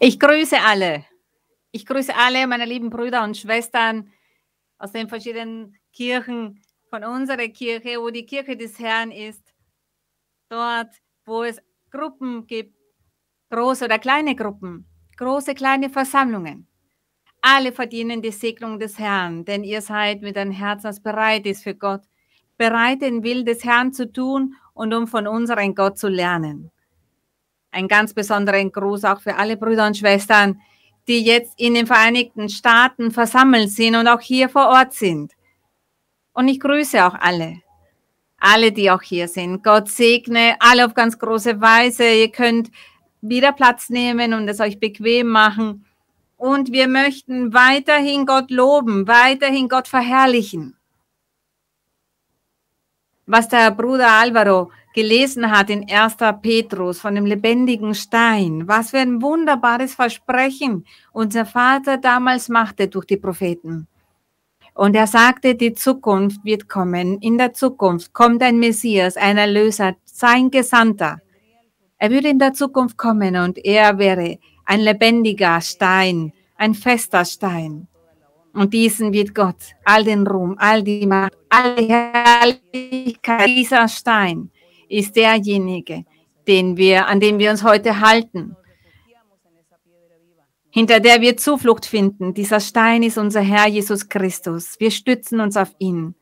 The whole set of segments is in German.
Ich grüße alle. Ich grüße alle meine lieben Brüder und Schwestern aus den verschiedenen Kirchen von unserer Kirche, wo die Kirche des Herrn ist. Dort, wo es Gruppen gibt, große oder kleine Gruppen, große, kleine Versammlungen. Alle verdienen die Segnung des Herrn, denn ihr seid mit einem Herzen, das bereit ist für Gott, bereit, den Willen des Herrn zu tun und um von unserem Gott zu lernen. Ein ganz besonderen Gruß auch für alle Brüder und Schwestern, die jetzt in den Vereinigten Staaten versammelt sind und auch hier vor Ort sind. Und ich grüße auch alle, alle, die auch hier sind. Gott segne alle auf ganz große Weise. Ihr könnt wieder Platz nehmen und es euch bequem machen. Und wir möchten weiterhin Gott loben, weiterhin Gott verherrlichen. Was der Bruder Alvaro gelesen hat in 1. Petrus von dem lebendigen Stein. Was für ein wunderbares Versprechen unser Vater damals machte durch die Propheten. Und er sagte, die Zukunft wird kommen. In der Zukunft kommt ein Messias, ein Erlöser, sein Gesandter. Er würde in der Zukunft kommen und er wäre ein lebendiger Stein, ein fester Stein. Und diesen wird Gott all den Ruhm, all die Macht, all die Herrlichkeit, dieser Stein ist derjenige, den wir, an dem wir uns heute halten, hinter der wir Zuflucht finden. Dieser Stein ist unser Herr Jesus Christus. Wir stützen uns auf ihn.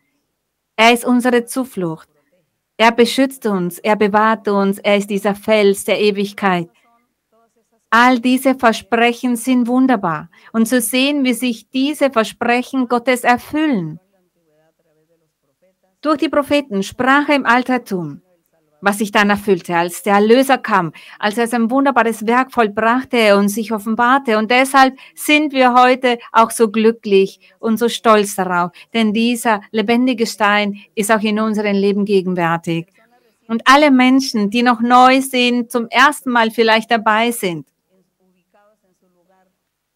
Er ist unsere Zuflucht. Er beschützt uns, er bewahrt uns, er ist dieser Fels der Ewigkeit. All diese Versprechen sind wunderbar. Und zu sehen, wie sich diese Versprechen Gottes erfüllen. Durch die Propheten, Sprache im Altertum was sich dann erfüllte, als der Erlöser kam, als er sein wunderbares Werk vollbrachte und sich offenbarte. Und deshalb sind wir heute auch so glücklich und so stolz darauf, denn dieser lebendige Stein ist auch in unserem Leben gegenwärtig. Und alle Menschen, die noch neu sind, zum ersten Mal vielleicht dabei sind,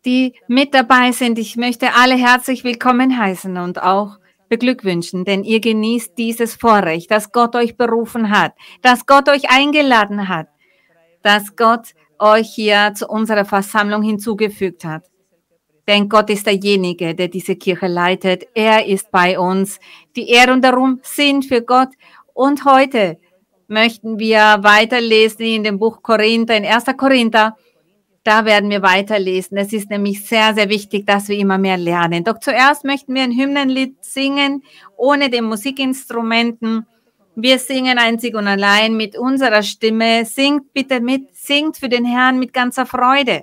die mit dabei sind, ich möchte alle herzlich willkommen heißen und auch beglückwünschen, denn ihr genießt dieses Vorrecht, dass Gott euch berufen hat, dass Gott euch eingeladen hat, dass Gott euch hier zu unserer Versammlung hinzugefügt hat. Denn Gott ist derjenige, der diese Kirche leitet. Er ist bei uns. Die Ehre und der Ruhm sind für Gott. Und heute möchten wir weiterlesen in dem Buch Korinther, in 1. Korinther da werden wir weiterlesen. Es ist nämlich sehr, sehr wichtig, dass wir immer mehr lernen. Doch zuerst möchten wir ein Hymnenlied singen, ohne den Musikinstrumenten. Wir singen einzig und allein mit unserer Stimme. Singt bitte mit, singt für den Herrn mit ganzer Freude.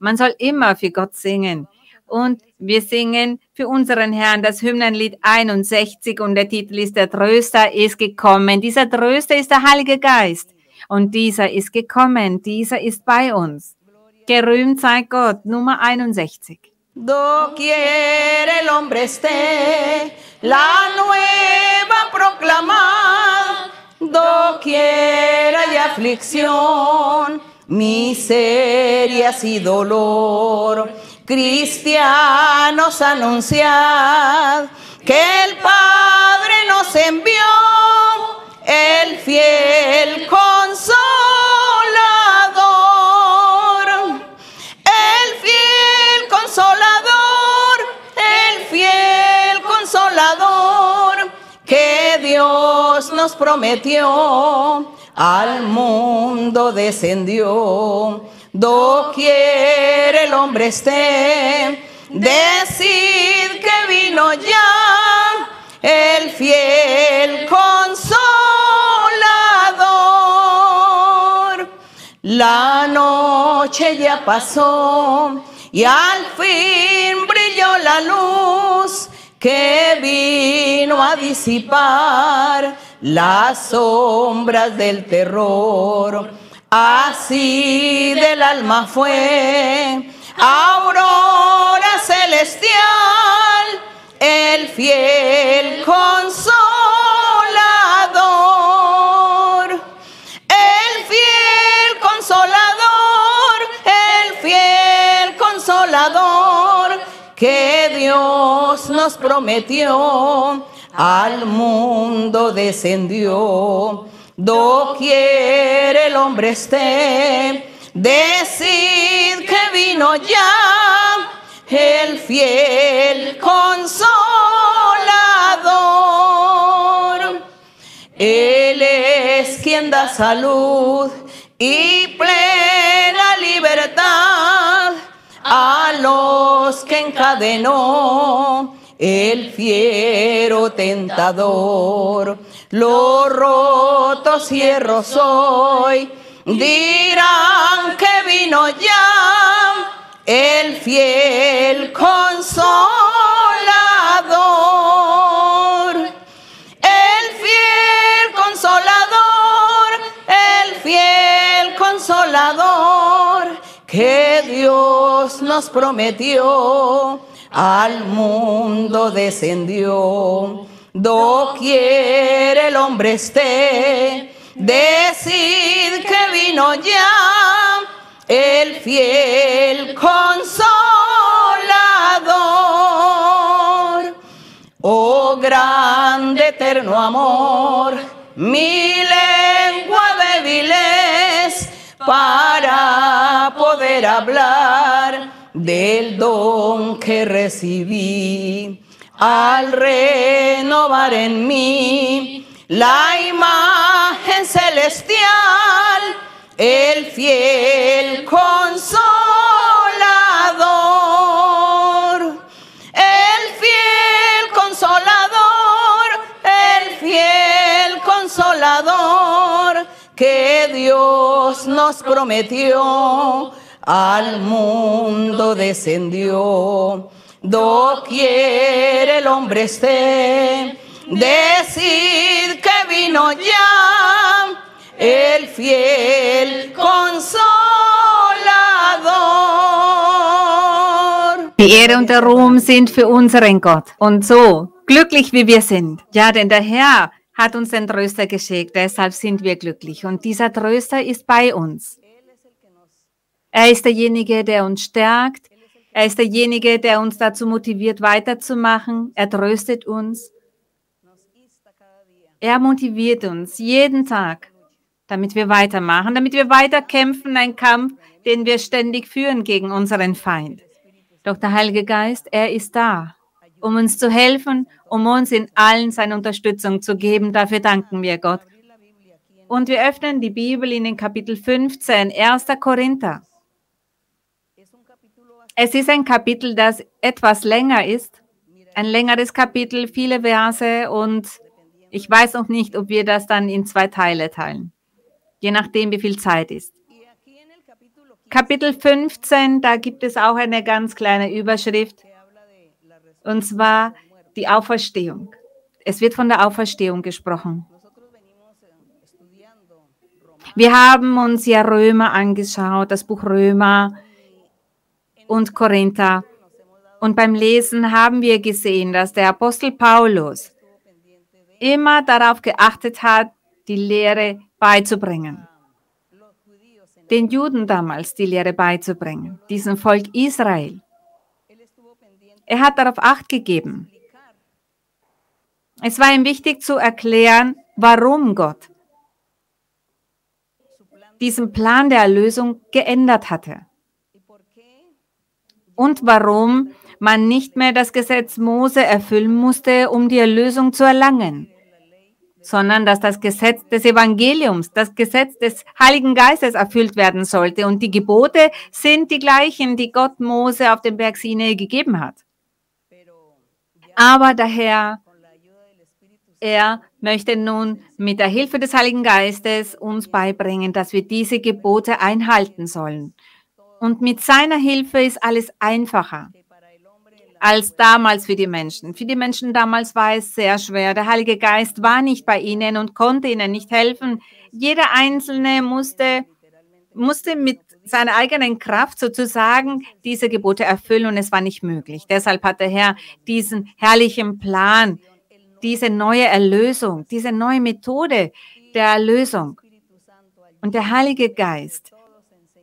Man soll immer für Gott singen. Und wir singen für unseren Herrn das Hymnenlied 61 und der Titel ist Der Tröster ist gekommen. Dieser Tröster ist der Heilige Geist. Und dieser ist gekommen, dieser ist bei uns. Gerühmt sei Gott, Nummer 61. Doquier el hombre esté, la nueva proclamad, doquier hay aflicción, miserias y dolor. Cristianos anunciad que el Padre nos envió, el fiel consolador Nos prometió, al mundo descendió. Doquier el hombre esté, decid que vino ya el fiel consolador. La noche ya pasó y al fin brilló la luz que vino a disipar las sombras del terror. Así del alma fue aurora celestial, el fiel consolador, el fiel consolador, el fiel consolador que Dios nos prometió, al mundo descendió. Doquier el hombre esté, decid que vino ya, el fiel consolador. Él es quien da salud y plena libertad a los que encadenó el fiero tentador. Los rotos cierros hoy dirán que vino ya el fiel consolador. El fiel consolador, el fiel consolador que Dios nos prometió al mundo descendió. Doquier el hombre esté, decid que vino ya el fiel consolador. Oh grande eterno amor, mi lengua débil es para poder hablar del don que recibí. Al renovar en mí la imagen celestial, el fiel consolador, el fiel consolador, el fiel consolador que Dios nos prometió al mundo descendió. Doquier el hombre esté, decid que vino ya el fiel consolador. Die Ehre und der Ruhm sind für unseren Gott. Und so glücklich wie wir sind. Ja, denn der Herr hat uns den Tröster geschickt, deshalb sind wir glücklich. Und dieser Tröster ist bei uns. Er ist derjenige, der uns stärkt. Er ist derjenige, der uns dazu motiviert, weiterzumachen. Er tröstet uns. Er motiviert uns jeden Tag, damit wir weitermachen, damit wir weiterkämpfen, ein Kampf, den wir ständig führen gegen unseren Feind. Doch der Heilige Geist, er ist da, um uns zu helfen, um uns in allen seine Unterstützung zu geben. Dafür danken wir Gott. Und wir öffnen die Bibel in den Kapitel 15, 1. Korinther. Es ist ein Kapitel, das etwas länger ist, ein längeres Kapitel, viele Verse und ich weiß noch nicht, ob wir das dann in zwei Teile teilen, je nachdem, wie viel Zeit ist. Kapitel 15, da gibt es auch eine ganz kleine Überschrift, und zwar die Auferstehung. Es wird von der Auferstehung gesprochen. Wir haben uns ja Römer angeschaut, das Buch Römer und Korinther. Und beim Lesen haben wir gesehen, dass der Apostel Paulus immer darauf geachtet hat, die Lehre beizubringen. Den Juden damals die Lehre beizubringen, diesem Volk Israel. Er hat darauf acht gegeben. Es war ihm wichtig zu erklären, warum Gott diesen Plan der Erlösung geändert hatte und warum man nicht mehr das Gesetz Mose erfüllen musste, um die Erlösung zu erlangen, sondern dass das Gesetz des Evangeliums, das Gesetz des Heiligen Geistes erfüllt werden sollte. Und die Gebote sind die gleichen, die Gott Mose auf dem Berg Sinai gegeben hat. Aber der Herr, er möchte nun mit der Hilfe des Heiligen Geistes uns beibringen, dass wir diese Gebote einhalten sollen. Und mit seiner Hilfe ist alles einfacher als damals für die Menschen. Für die Menschen damals war es sehr schwer. Der Heilige Geist war nicht bei ihnen und konnte ihnen nicht helfen. Jeder Einzelne musste, musste mit seiner eigenen Kraft sozusagen diese Gebote erfüllen und es war nicht möglich. Deshalb hat der Herr diesen herrlichen Plan, diese neue Erlösung, diese neue Methode der Erlösung. Und der Heilige Geist,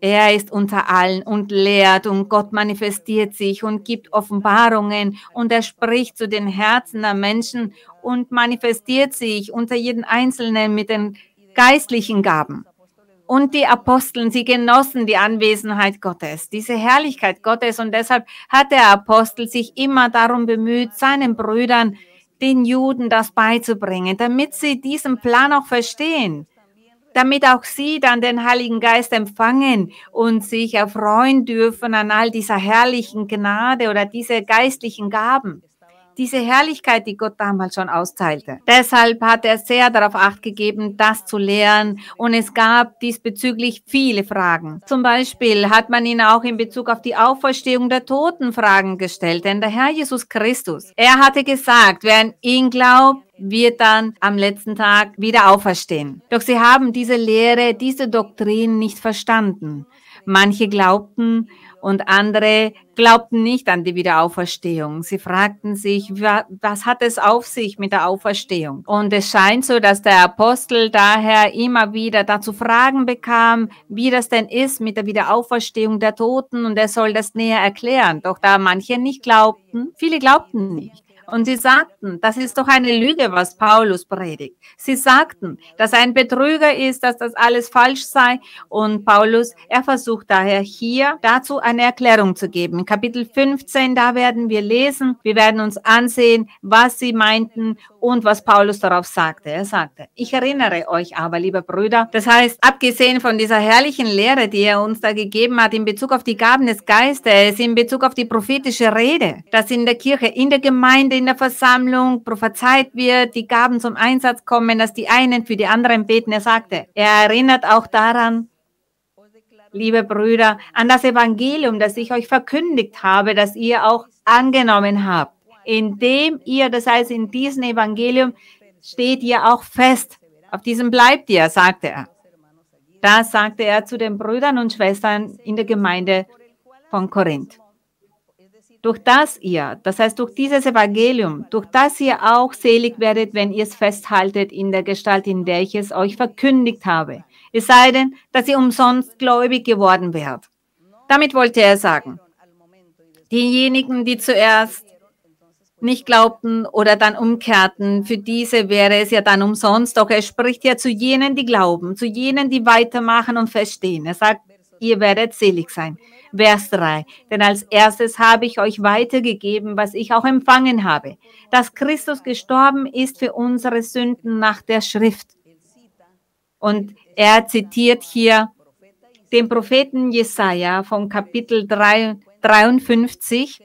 er ist unter allen und lehrt und Gott manifestiert sich und gibt Offenbarungen und er spricht zu den Herzen der Menschen und manifestiert sich unter jeden Einzelnen mit den geistlichen Gaben. Und die Aposteln, sie genossen die Anwesenheit Gottes, diese Herrlichkeit Gottes. Und deshalb hat der Apostel sich immer darum bemüht, seinen Brüdern, den Juden das beizubringen, damit sie diesen Plan auch verstehen damit auch sie dann den Heiligen Geist empfangen und sich erfreuen dürfen an all dieser herrlichen Gnade oder diese geistlichen Gaben diese Herrlichkeit, die Gott damals schon austeilte. Deshalb hat er sehr darauf acht gegeben, das zu lehren und es gab diesbezüglich viele Fragen. Zum Beispiel hat man ihn auch in Bezug auf die Auferstehung der Toten Fragen gestellt, denn der Herr Jesus Christus, er hatte gesagt, wer an ihn glaubt, wird dann am letzten Tag wieder auferstehen. Doch sie haben diese Lehre, diese Doktrin nicht verstanden. Manche glaubten und andere glaubten nicht an die Wiederauferstehung. Sie fragten sich, was hat es auf sich mit der Auferstehung? Und es scheint so, dass der Apostel daher immer wieder dazu Fragen bekam, wie das denn ist mit der Wiederauferstehung der Toten und er soll das näher erklären. Doch da manche nicht glaubten, viele glaubten nicht. Und sie sagten, das ist doch eine Lüge, was Paulus predigt. Sie sagten, dass ein Betrüger ist, dass das alles falsch sei. Und Paulus, er versucht daher hier dazu eine Erklärung zu geben. Kapitel 15, da werden wir lesen, wir werden uns ansehen, was sie meinten und was Paulus darauf sagte. Er sagte, ich erinnere euch aber, liebe Brüder, das heißt, abgesehen von dieser herrlichen Lehre, die er uns da gegeben hat in Bezug auf die Gaben des Geistes, in Bezug auf die prophetische Rede, dass in der Kirche, in der Gemeinde, in der Versammlung prophezeit wird, die Gaben zum Einsatz kommen, dass die einen für die anderen beten. Er sagte, er erinnert auch daran, liebe Brüder, an das Evangelium, das ich euch verkündigt habe, das ihr auch angenommen habt. Indem ihr, das heißt, in diesem Evangelium steht ihr auch fest. Auf diesem bleibt ihr, sagte er. Das sagte er zu den Brüdern und Schwestern in der Gemeinde von Korinth durch das ihr, das heißt durch dieses Evangelium, durch das ihr auch selig werdet, wenn ihr es festhaltet in der Gestalt, in der ich es euch verkündigt habe. Es sei denn, dass ihr umsonst gläubig geworden wärt. Damit wollte er sagen, diejenigen, die zuerst nicht glaubten oder dann umkehrten, für diese wäre es ja dann umsonst. Doch er spricht ja zu jenen, die glauben, zu jenen, die weitermachen und verstehen. Er sagt, ihr werdet selig sein. Vers 3. Denn als erstes habe ich euch weitergegeben, was ich auch empfangen habe, dass Christus gestorben ist für unsere Sünden nach der Schrift. Und er zitiert hier den Propheten Jesaja vom Kapitel 3, 53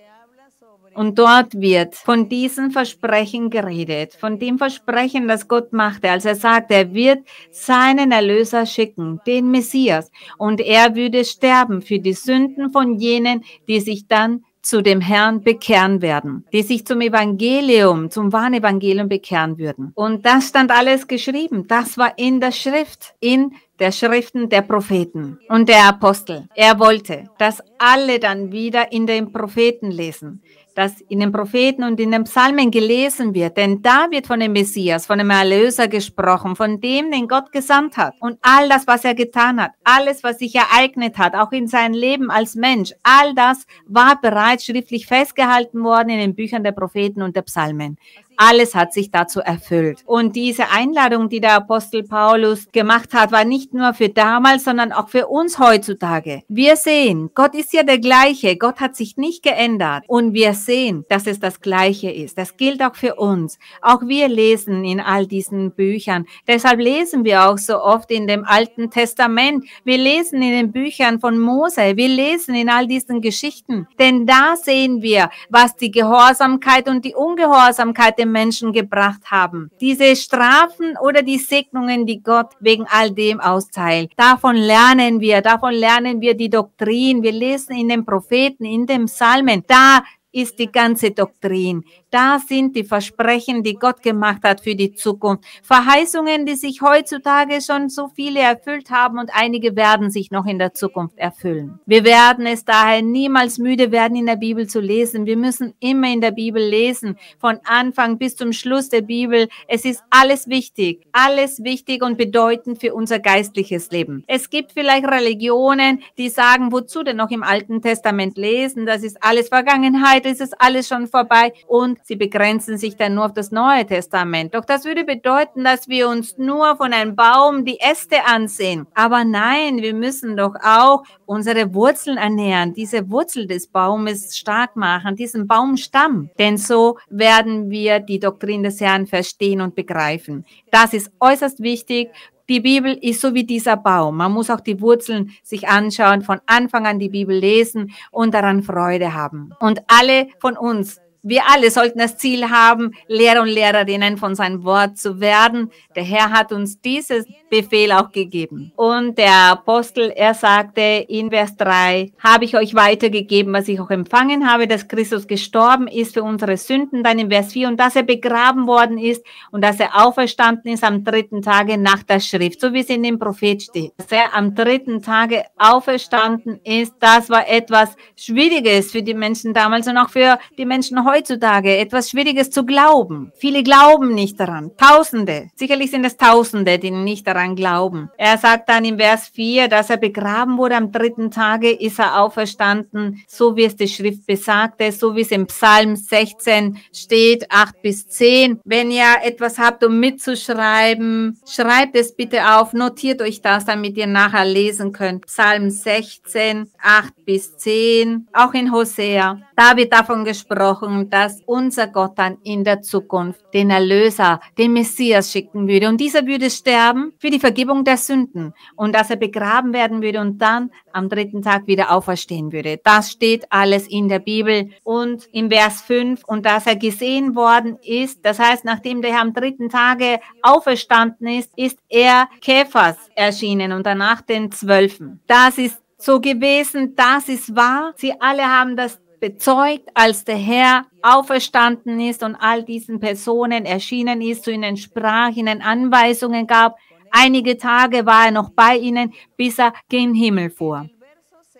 und dort wird von diesem Versprechen geredet, von dem Versprechen, das Gott machte, als er sagte, er wird seinen Erlöser schicken, den Messias, und er würde sterben für die Sünden von jenen, die sich dann zu dem Herrn bekehren werden, die sich zum Evangelium, zum wahren Evangelium bekehren würden. Und das stand alles geschrieben. Das war in der Schrift, in der Schriften der Propheten und der Apostel. Er wollte, dass alle dann wieder in den Propheten lesen das in den Propheten und in den Psalmen gelesen wird. Denn da wird von dem Messias, von dem Erlöser gesprochen, von dem, den Gott gesandt hat. Und all das, was er getan hat, alles, was sich ereignet hat, auch in seinem Leben als Mensch, all das war bereits schriftlich festgehalten worden in den Büchern der Propheten und der Psalmen. Alles hat sich dazu erfüllt. Und diese Einladung, die der Apostel Paulus gemacht hat, war nicht nur für damals, sondern auch für uns heutzutage. Wir sehen, Gott ist ja der gleiche. Gott hat sich nicht geändert. Und wir sehen, dass es das gleiche ist. Das gilt auch für uns. Auch wir lesen in all diesen Büchern. Deshalb lesen wir auch so oft in dem Alten Testament. Wir lesen in den Büchern von Mose. Wir lesen in all diesen Geschichten. Denn da sehen wir, was die Gehorsamkeit und die Ungehorsamkeit dem Menschen gebracht haben. Diese Strafen oder die Segnungen, die Gott wegen all dem austeilt. Davon lernen wir, davon lernen wir die Doktrin. Wir lesen in den Propheten, in den Psalmen. Da ist die ganze Doktrin. Da sind die Versprechen, die Gott gemacht hat für die Zukunft. Verheißungen, die sich heutzutage schon so viele erfüllt haben und einige werden sich noch in der Zukunft erfüllen. Wir werden es daher niemals müde werden, in der Bibel zu lesen. Wir müssen immer in der Bibel lesen, von Anfang bis zum Schluss der Bibel. Es ist alles wichtig, alles wichtig und bedeutend für unser geistliches Leben. Es gibt vielleicht Religionen, die sagen, wozu denn noch im Alten Testament lesen? Das ist alles Vergangenheit, es ist alles schon vorbei. Und Sie begrenzen sich dann nur auf das Neue Testament. Doch das würde bedeuten, dass wir uns nur von einem Baum die Äste ansehen. Aber nein, wir müssen doch auch unsere Wurzeln ernähren, diese Wurzel des Baumes stark machen, diesen Baumstamm. Denn so werden wir die Doktrin des Herrn verstehen und begreifen. Das ist äußerst wichtig die Bibel ist so wie dieser Baum. Man muss auch die Wurzeln sich anschauen, von Anfang an die Bibel lesen und daran Freude haben. Und alle von uns wir alle sollten das Ziel haben, Lehrer und Lehrerinnen von seinem Wort zu werden. Der Herr hat uns dieses Befehl auch gegeben. Und der Apostel, er sagte in Vers 3, habe ich euch weitergegeben, was ich auch empfangen habe, dass Christus gestorben ist für unsere Sünden. Dann in Vers 4, und dass er begraben worden ist und dass er auferstanden ist am dritten Tage nach der Schrift, so wie es in dem Prophet steht. Dass er am dritten Tage auferstanden ist, das war etwas Schwieriges für die Menschen damals und auch für die Menschen heute heutzutage etwas Schwieriges zu glauben. Viele glauben nicht daran. Tausende. Sicherlich sind es Tausende, die nicht daran glauben. Er sagt dann im Vers 4, dass er begraben wurde. Am dritten Tage ist er auferstanden, so wie es die Schrift besagte, so wie es im Psalm 16 steht, 8 bis 10. Wenn ihr etwas habt, um mitzuschreiben, schreibt es bitte auf, notiert euch das, damit ihr nachher lesen könnt. Psalm 16, 8 bis 10. Auch in Hosea. Da wird davon gesprochen, dass unser Gott dann in der Zukunft den Erlöser, den Messias schicken würde. Und dieser würde sterben für die Vergebung der Sünden und dass er begraben werden würde und dann am dritten Tag wieder auferstehen würde. Das steht alles in der Bibel und im Vers 5 und dass er gesehen worden ist, das heißt, nachdem der Herr am dritten Tage auferstanden ist, ist er Käfers erschienen und danach den Zwölfen. Das ist so gewesen, das ist wahr. Sie alle haben das bezeugt, als der Herr auferstanden ist und all diesen Personen erschienen ist, zu ihnen sprach, ihnen Anweisungen gab. Einige Tage war er noch bei ihnen, bis er gen Himmel fuhr.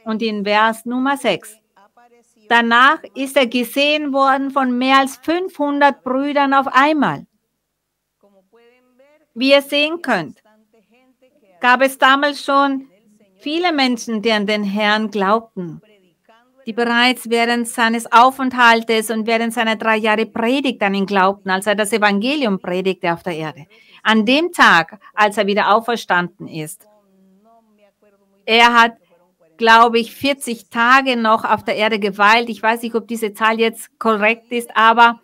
Und in Vers Nummer 6. Danach ist er gesehen worden von mehr als 500 Brüdern auf einmal. Wie ihr sehen könnt, gab es damals schon viele Menschen, die an den Herrn glaubten die bereits während seines Aufenthaltes und während seiner drei Jahre Predigt an ihn glaubten, als er das Evangelium predigte auf der Erde. An dem Tag, als er wieder auferstanden ist. Er hat, glaube ich, 40 Tage noch auf der Erde geweilt. Ich weiß nicht, ob diese Zahl jetzt korrekt ist, aber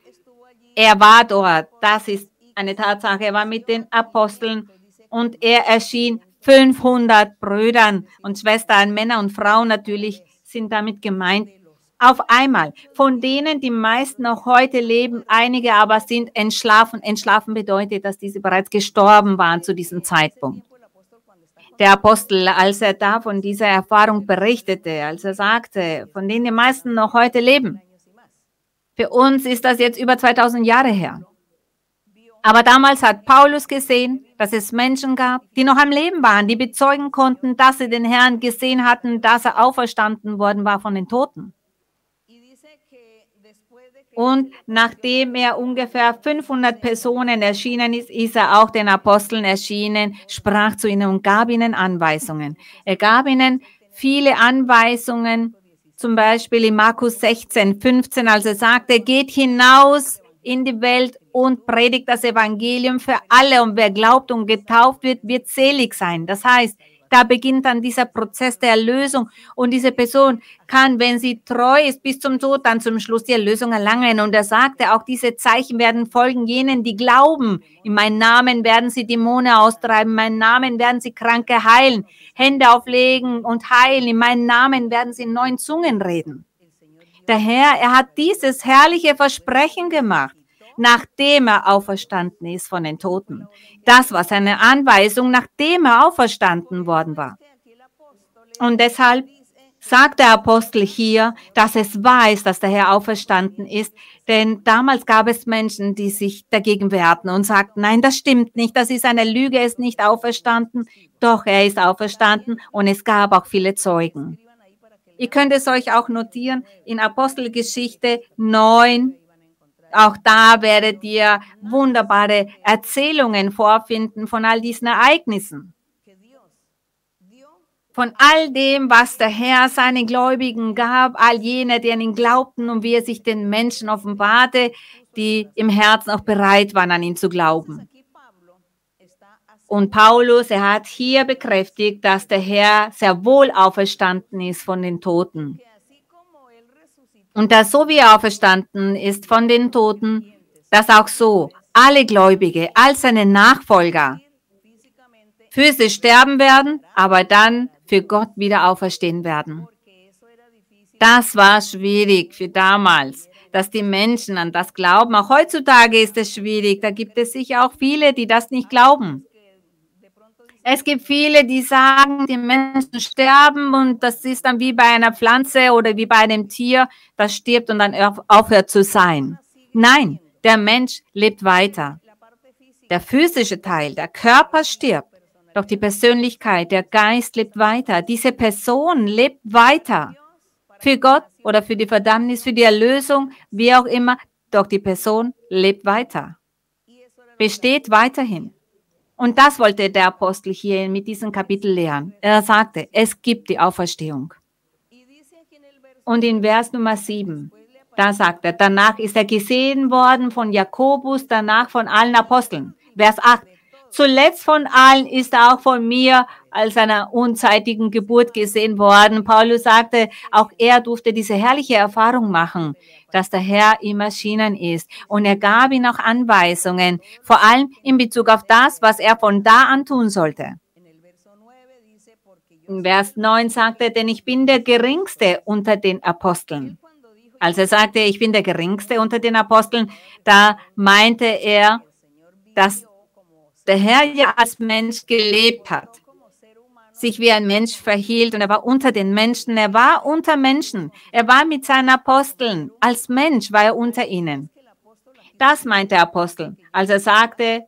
er war dort. Das ist eine Tatsache. Er war mit den Aposteln und er erschien 500 Brüdern und Schwestern, Männer und Frauen natürlich sind damit gemeint. Auf einmal, von denen die meisten noch heute leben, einige aber sind entschlafen. Entschlafen bedeutet, dass diese bereits gestorben waren zu diesem Zeitpunkt. Der Apostel, als er da von dieser Erfahrung berichtete, als er sagte, von denen die meisten noch heute leben. Für uns ist das jetzt über 2000 Jahre her. Aber damals hat Paulus gesehen, dass es Menschen gab, die noch am Leben waren, die bezeugen konnten, dass sie den Herrn gesehen hatten, dass er auferstanden worden war von den Toten. Und nachdem er ungefähr 500 Personen erschienen ist, ist er auch den Aposteln erschienen, sprach zu ihnen und gab ihnen Anweisungen. Er gab ihnen viele Anweisungen, zum Beispiel in Markus 16, 15, als er sagte, geht hinaus in die Welt und predigt das Evangelium für alle. Und wer glaubt und getauft wird, wird selig sein. Das heißt, da beginnt dann dieser Prozess der Erlösung und diese Person kann, wenn sie treu ist bis zum Tod, dann zum Schluss die Erlösung erlangen. Und er sagte, auch diese Zeichen werden folgen jenen, die glauben. In meinem Namen werden sie Dämonen austreiben, in meinem Namen werden sie Kranke heilen, Hände auflegen und heilen, in meinem Namen werden sie in neuen Zungen reden. Der Herr, er hat dieses herrliche Versprechen gemacht nachdem er auferstanden ist von den Toten. Das war seine Anweisung, nachdem er auferstanden worden war. Und deshalb sagt der Apostel hier, dass es ist, dass der Herr auferstanden ist, denn damals gab es Menschen, die sich dagegen wehrten und sagten, nein, das stimmt nicht, das ist eine Lüge, er ist nicht auferstanden. Doch, er ist auferstanden und es gab auch viele Zeugen. Ihr könnt es euch auch notieren in Apostelgeschichte 9, auch da werdet ihr wunderbare Erzählungen vorfinden von all diesen Ereignissen. von all dem, was der Herr seinen Gläubigen gab, all jene, die an ihn glaubten und wie er sich den Menschen offenbarte, die im Herzen auch bereit waren, an ihn zu glauben. Und Paulus, er hat hier bekräftigt, dass der Herr sehr wohl auferstanden ist von den Toten. Und dass so wie er auferstanden ist von den Toten, dass auch so alle Gläubige, all seine Nachfolger physisch sterben werden, aber dann für Gott wieder auferstehen werden. Das war schwierig für damals, dass die Menschen an das glauben. Auch heutzutage ist es schwierig. Da gibt es sicher auch viele, die das nicht glauben. Es gibt viele, die sagen, die Menschen sterben und das ist dann wie bei einer Pflanze oder wie bei einem Tier, das stirbt und dann aufhört zu sein. Nein, der Mensch lebt weiter. Der physische Teil, der Körper stirbt. Doch die Persönlichkeit, der Geist lebt weiter. Diese Person lebt weiter. Für Gott oder für die Verdammnis, für die Erlösung, wie auch immer. Doch die Person lebt weiter. Besteht weiterhin. Und das wollte der Apostel hier mit diesem Kapitel lehren. Er sagte, es gibt die Auferstehung. Und in Vers Nummer 7, da sagt er, danach ist er gesehen worden von Jakobus, danach von allen Aposteln. Vers 8, Zuletzt von allen ist auch von mir als einer unzeitigen Geburt gesehen worden. Paulus sagte, auch er durfte diese herrliche Erfahrung machen, dass der Herr ihm erschienen ist. Und er gab ihm auch Anweisungen, vor allem in Bezug auf das, was er von da an tun sollte. Vers 9 sagte denn ich bin der Geringste unter den Aposteln. Als er sagte, ich bin der Geringste unter den Aposteln, da meinte er, dass der Herr ja als Mensch gelebt hat, sich wie ein Mensch verhielt und er war unter den Menschen, er war unter Menschen, er war mit seinen Aposteln, als Mensch war er unter ihnen. Das meint der Apostel, als er sagte,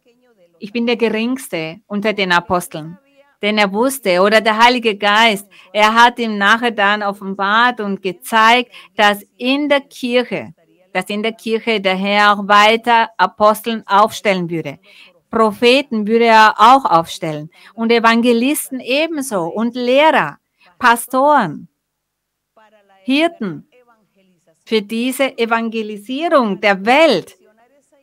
ich bin der Geringste unter den Aposteln. Denn er wusste, oder der Heilige Geist, er hat ihm nachher dann offenbart und gezeigt, dass in der Kirche, dass in der Kirche der Herr auch weiter Aposteln aufstellen würde. Propheten würde er auch aufstellen und Evangelisten ebenso und Lehrer, Pastoren, Hirten für diese Evangelisierung der Welt,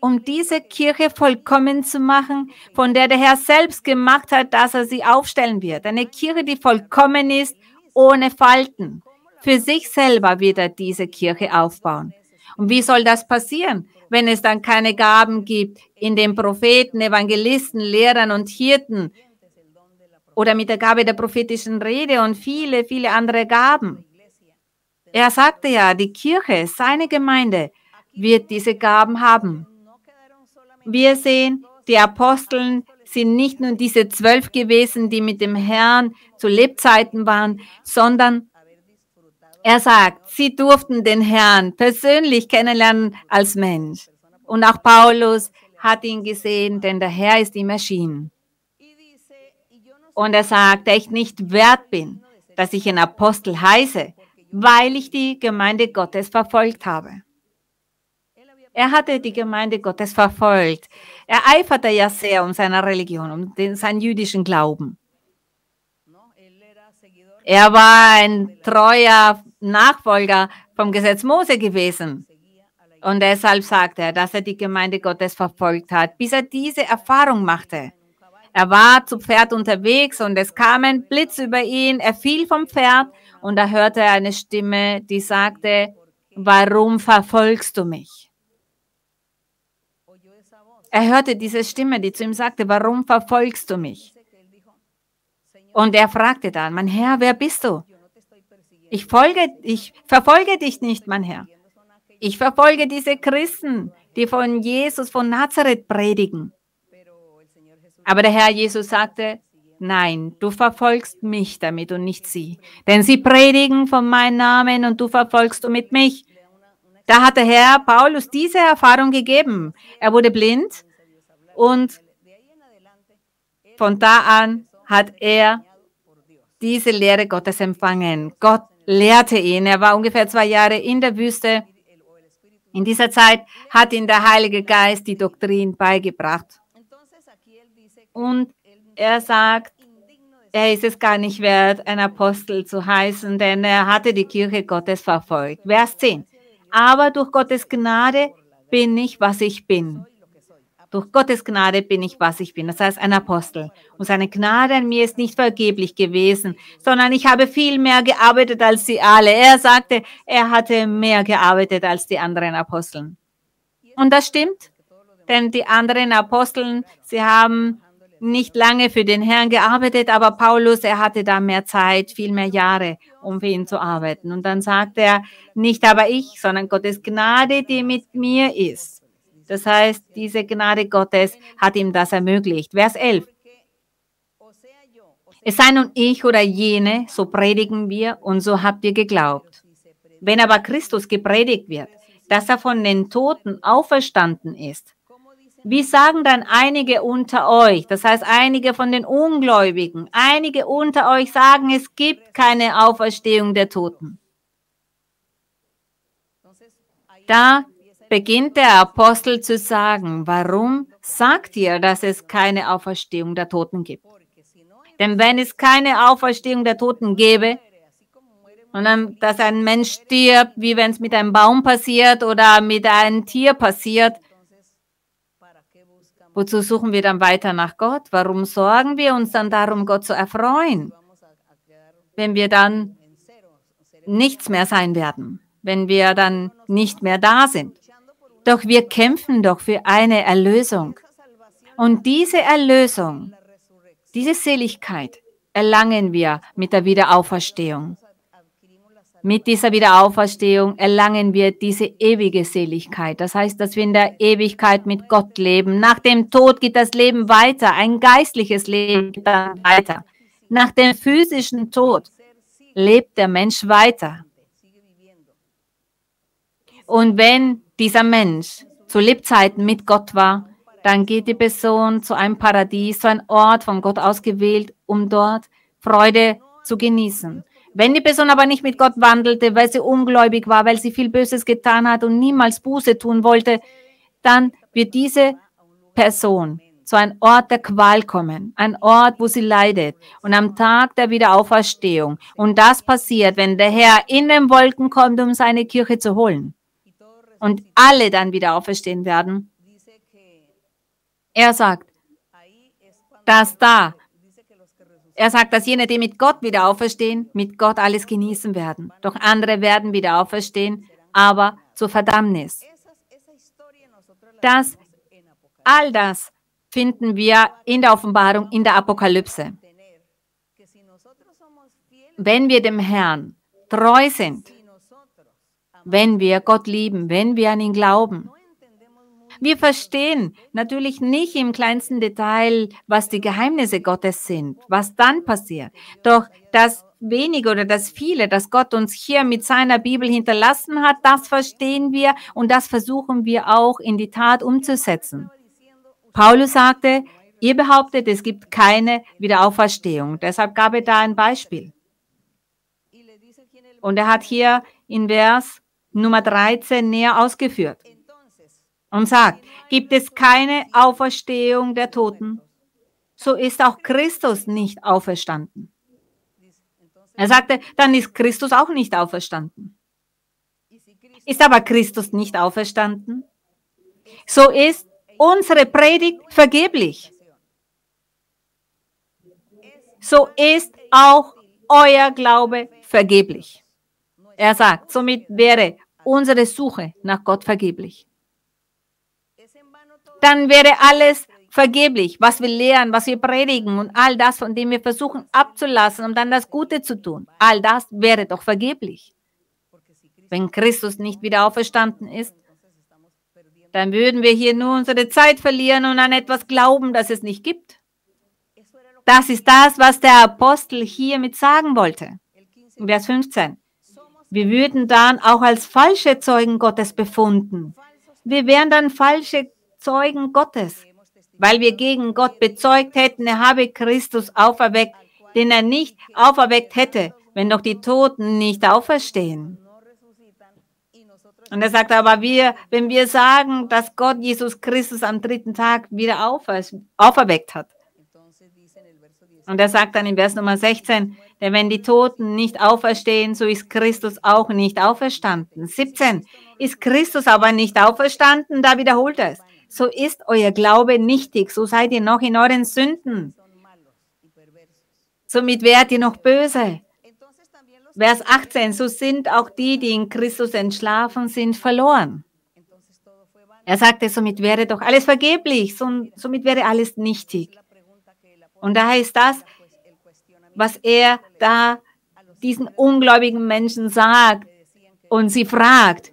um diese Kirche vollkommen zu machen, von der der Herr selbst gemacht hat, dass er sie aufstellen wird. Eine Kirche, die vollkommen ist, ohne Falten. Für sich selber wird er diese Kirche aufbauen. Und wie soll das passieren? Wenn es dann keine Gaben gibt in den Propheten, Evangelisten, Lehrern und Hirten oder mit der Gabe der prophetischen Rede und viele, viele andere Gaben. Er sagte ja, die Kirche, seine Gemeinde, wird diese Gaben haben. Wir sehen, die Aposteln sind nicht nur diese zwölf gewesen, die mit dem Herrn zu Lebzeiten waren, sondern er sagt, sie durften den Herrn persönlich kennenlernen als Mensch. Und auch Paulus hat ihn gesehen, denn der Herr ist ihm erschienen. Und er sagt, dass ich nicht wert bin, dass ich ein Apostel heiße, weil ich die Gemeinde Gottes verfolgt habe. Er hatte die Gemeinde Gottes verfolgt. Er eiferte ja sehr um seine Religion, um den, seinen jüdischen Glauben. Er war ein treuer Nachfolger vom Gesetz Mose gewesen. Und deshalb sagte er, dass er die Gemeinde Gottes verfolgt hat, bis er diese Erfahrung machte. Er war zu Pferd unterwegs und es kam ein Blitz über ihn. Er fiel vom Pferd und da hörte er eine Stimme, die sagte, warum verfolgst du mich? Er hörte diese Stimme, die zu ihm sagte, warum verfolgst du mich? Und er fragte dann, mein Herr, wer bist du? Ich folge, ich verfolge dich nicht, mein Herr. Ich verfolge diese Christen, die von Jesus von Nazareth predigen. Aber der Herr Jesus sagte, nein, du verfolgst mich damit und nicht sie. Denn sie predigen von meinem Namen und du verfolgst du mit mich. Da hat der Herr Paulus diese Erfahrung gegeben. Er wurde blind und von da an hat er diese Lehre Gottes empfangen. Gott lehrte ihn. Er war ungefähr zwei Jahre in der Wüste. In dieser Zeit hat ihn der Heilige Geist die Doktrin beigebracht. Und er sagt, er ist es gar nicht wert, ein Apostel zu heißen, denn er hatte die Kirche Gottes verfolgt. Vers 10. Aber durch Gottes Gnade bin ich, was ich bin. Durch Gottes Gnade bin ich, was ich bin. Das heißt, ein Apostel. Und seine Gnade an mir ist nicht vergeblich gewesen, sondern ich habe viel mehr gearbeitet als sie alle. Er sagte, er hatte mehr gearbeitet als die anderen Aposteln. Und das stimmt, denn die anderen Aposteln, sie haben nicht lange für den Herrn gearbeitet, aber Paulus, er hatte da mehr Zeit, viel mehr Jahre, um für ihn zu arbeiten. Und dann sagt er, nicht aber ich, sondern Gottes Gnade, die mit mir ist. Das heißt, diese Gnade Gottes hat ihm das ermöglicht. Vers 11. Es sei nun ich oder jene, so predigen wir und so habt ihr geglaubt. Wenn aber Christus gepredigt wird, dass er von den Toten auferstanden ist, wie sagen dann einige unter euch, das heißt einige von den Ungläubigen, einige unter euch sagen, es gibt keine Auferstehung der Toten. Da beginnt der Apostel zu sagen, warum sagt ihr, dass es keine Auferstehung der Toten gibt? Denn wenn es keine Auferstehung der Toten gäbe, und dann, dass ein Mensch stirbt, wie wenn es mit einem Baum passiert oder mit einem Tier passiert, wozu suchen wir dann weiter nach Gott? Warum sorgen wir uns dann darum, Gott zu erfreuen, wenn wir dann nichts mehr sein werden, wenn wir dann nicht mehr da sind? Doch wir kämpfen doch für eine Erlösung. Und diese Erlösung, diese Seligkeit erlangen wir mit der Wiederauferstehung. Mit dieser Wiederauferstehung erlangen wir diese ewige Seligkeit. Das heißt, dass wir in der Ewigkeit mit Gott leben. Nach dem Tod geht das Leben weiter. Ein geistliches Leben geht dann weiter. Nach dem physischen Tod lebt der Mensch weiter. Und wenn dieser Mensch zu Lebzeiten mit Gott war, dann geht die Person zu einem Paradies, zu einem Ort von Gott ausgewählt, um dort Freude zu genießen. Wenn die Person aber nicht mit Gott wandelte, weil sie ungläubig war, weil sie viel Böses getan hat und niemals Buße tun wollte, dann wird diese Person zu einem Ort der Qual kommen, ein Ort, wo sie leidet und am Tag der Wiederauferstehung. Und das passiert, wenn der Herr in den Wolken kommt, um seine Kirche zu holen und alle dann wieder auferstehen werden. Er sagt, dass da, er sagt, dass jene, die mit Gott wieder auferstehen, mit Gott alles genießen werden. Doch andere werden wieder auferstehen, aber zur Verdammnis. Das, all das finden wir in der Offenbarung, in der Apokalypse. Wenn wir dem Herrn treu sind, wenn wir Gott lieben, wenn wir an ihn glauben. Wir verstehen natürlich nicht im kleinsten Detail, was die Geheimnisse Gottes sind, was dann passiert. Doch das wenige oder das viele, das Gott uns hier mit seiner Bibel hinterlassen hat, das verstehen wir und das versuchen wir auch in die Tat umzusetzen. Paulus sagte, ihr behauptet, es gibt keine Wiederauferstehung. Deshalb gab er da ein Beispiel. Und er hat hier in Vers Nummer 13 näher ausgeführt und sagt, gibt es keine Auferstehung der Toten, so ist auch Christus nicht auferstanden. Er sagte, dann ist Christus auch nicht auferstanden. Ist aber Christus nicht auferstanden, so ist unsere Predigt vergeblich. So ist auch euer Glaube vergeblich. Er sagt, somit wäre unsere Suche nach Gott vergeblich. Dann wäre alles vergeblich, was wir lehren, was wir predigen und all das, von dem wir versuchen abzulassen, um dann das Gute zu tun. All das wäre doch vergeblich. Wenn Christus nicht wieder auferstanden ist, dann würden wir hier nur unsere Zeit verlieren und an etwas glauben, das es nicht gibt. Das ist das, was der Apostel hiermit sagen wollte. Vers 15. Wir würden dann auch als falsche Zeugen Gottes befunden. Wir wären dann falsche Zeugen Gottes, weil wir gegen Gott bezeugt hätten, er habe Christus auferweckt, den er nicht auferweckt hätte, wenn doch die Toten nicht auferstehen. Und er sagt aber, wir, wenn wir sagen, dass Gott Jesus Christus am dritten Tag wieder aufer auferweckt hat, Und er sagt dann in Vers Nummer 16, denn wenn die Toten nicht auferstehen, so ist Christus auch nicht auferstanden. 17, ist Christus aber nicht auferstanden, da wiederholt er es. So ist euer Glaube nichtig, so seid ihr noch in euren Sünden. Somit werdet ihr noch böse. Vers 18, so sind auch die, die in Christus entschlafen sind, verloren. Er sagte, somit wäre doch alles vergeblich, somit wäre alles nichtig. Und da heißt das, was er da diesen ungläubigen Menschen sagt und sie fragt,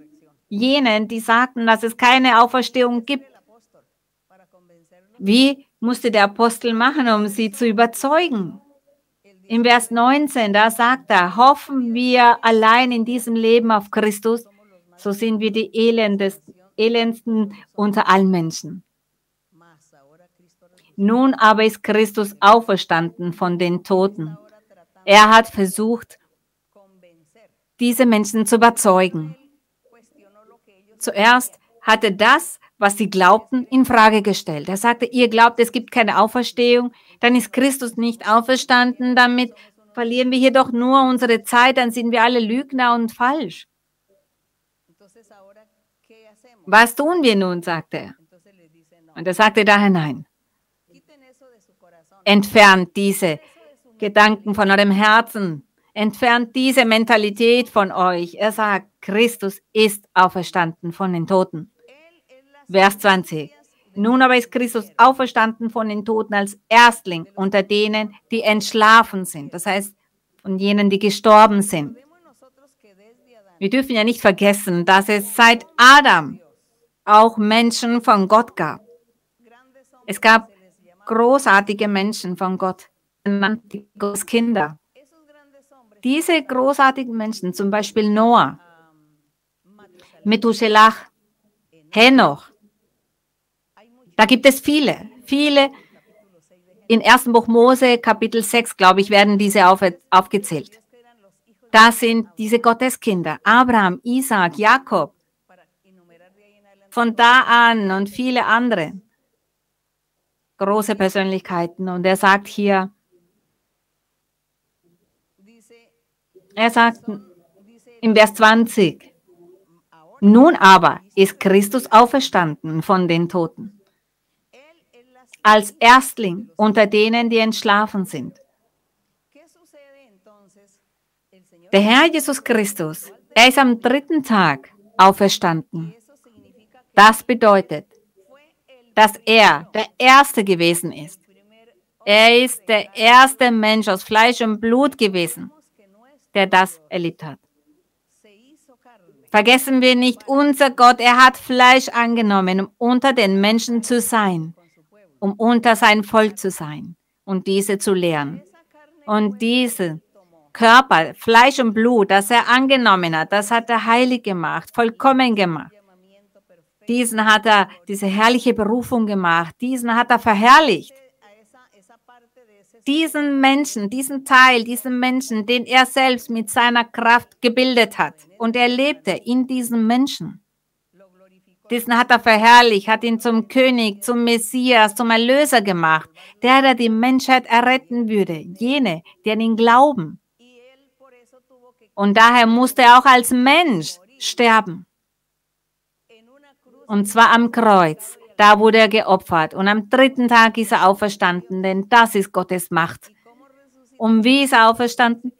jenen, die sagten, dass es keine Auferstehung gibt. Wie musste der Apostel machen, um sie zu überzeugen? Im Vers 19, da sagt er, hoffen wir allein in diesem Leben auf Christus, so sind wir die elendesten, elendsten unter allen Menschen. Nun aber ist Christus auferstanden von den Toten. Er hat versucht, diese Menschen zu überzeugen. Zuerst hat er das, was sie glaubten, in Frage gestellt. Er sagte, ihr glaubt, es gibt keine Auferstehung, dann ist Christus nicht auferstanden, damit verlieren wir hier doch nur unsere Zeit, dann sind wir alle Lügner und falsch. Was tun wir nun, sagte er. Und er sagte daher nein. Entfernt diese Gedanken von eurem Herzen. Entfernt diese Mentalität von euch. Er sagt, Christus ist auferstanden von den Toten. Vers 20. Nun aber ist Christus auferstanden von den Toten als Erstling unter denen, die entschlafen sind. Das heißt, von jenen, die gestorben sind. Wir dürfen ja nicht vergessen, dass es seit Adam auch Menschen von Gott gab. Es gab großartige Menschen von Gott, Gottes Kinder. Diese großartigen Menschen, zum Beispiel Noah, Methuselah, Henoch, da gibt es viele, viele. In 1. Buch Mose, Kapitel 6, glaube ich, werden diese auf, aufgezählt. Das sind diese Gotteskinder, Abraham, Isaac, Jakob. Von da an und viele andere große Persönlichkeiten. Und er sagt hier, er sagt im Vers 20, nun aber ist Christus auferstanden von den Toten als Erstling unter denen, die entschlafen sind. Der Herr Jesus Christus, er ist am dritten Tag auferstanden. Das bedeutet, dass er der Erste gewesen ist. Er ist der erste Mensch aus Fleisch und Blut gewesen, der das erlebt hat. Vergessen wir nicht, unser Gott, er hat Fleisch angenommen, um unter den Menschen zu sein um unter sein Volk zu sein und diese zu lehren. Und diese Körper, Fleisch und Blut, das er angenommen hat, das hat er heilig gemacht, vollkommen gemacht. Diesen hat er diese herrliche Berufung gemacht, diesen hat er verherrlicht. Diesen Menschen, diesen Teil, diesen Menschen, den er selbst mit seiner Kraft gebildet hat. Und er lebte in diesem Menschen. Diesen hat er verherrlicht, hat ihn zum König, zum Messias, zum Erlöser gemacht, der, der die Menschheit erretten würde, jene, die an ihn glauben. Und daher musste er auch als Mensch sterben. Und zwar am Kreuz. Da wurde er geopfert. Und am dritten Tag ist er auferstanden, denn das ist Gottes Macht. Und wie ist er auferstanden?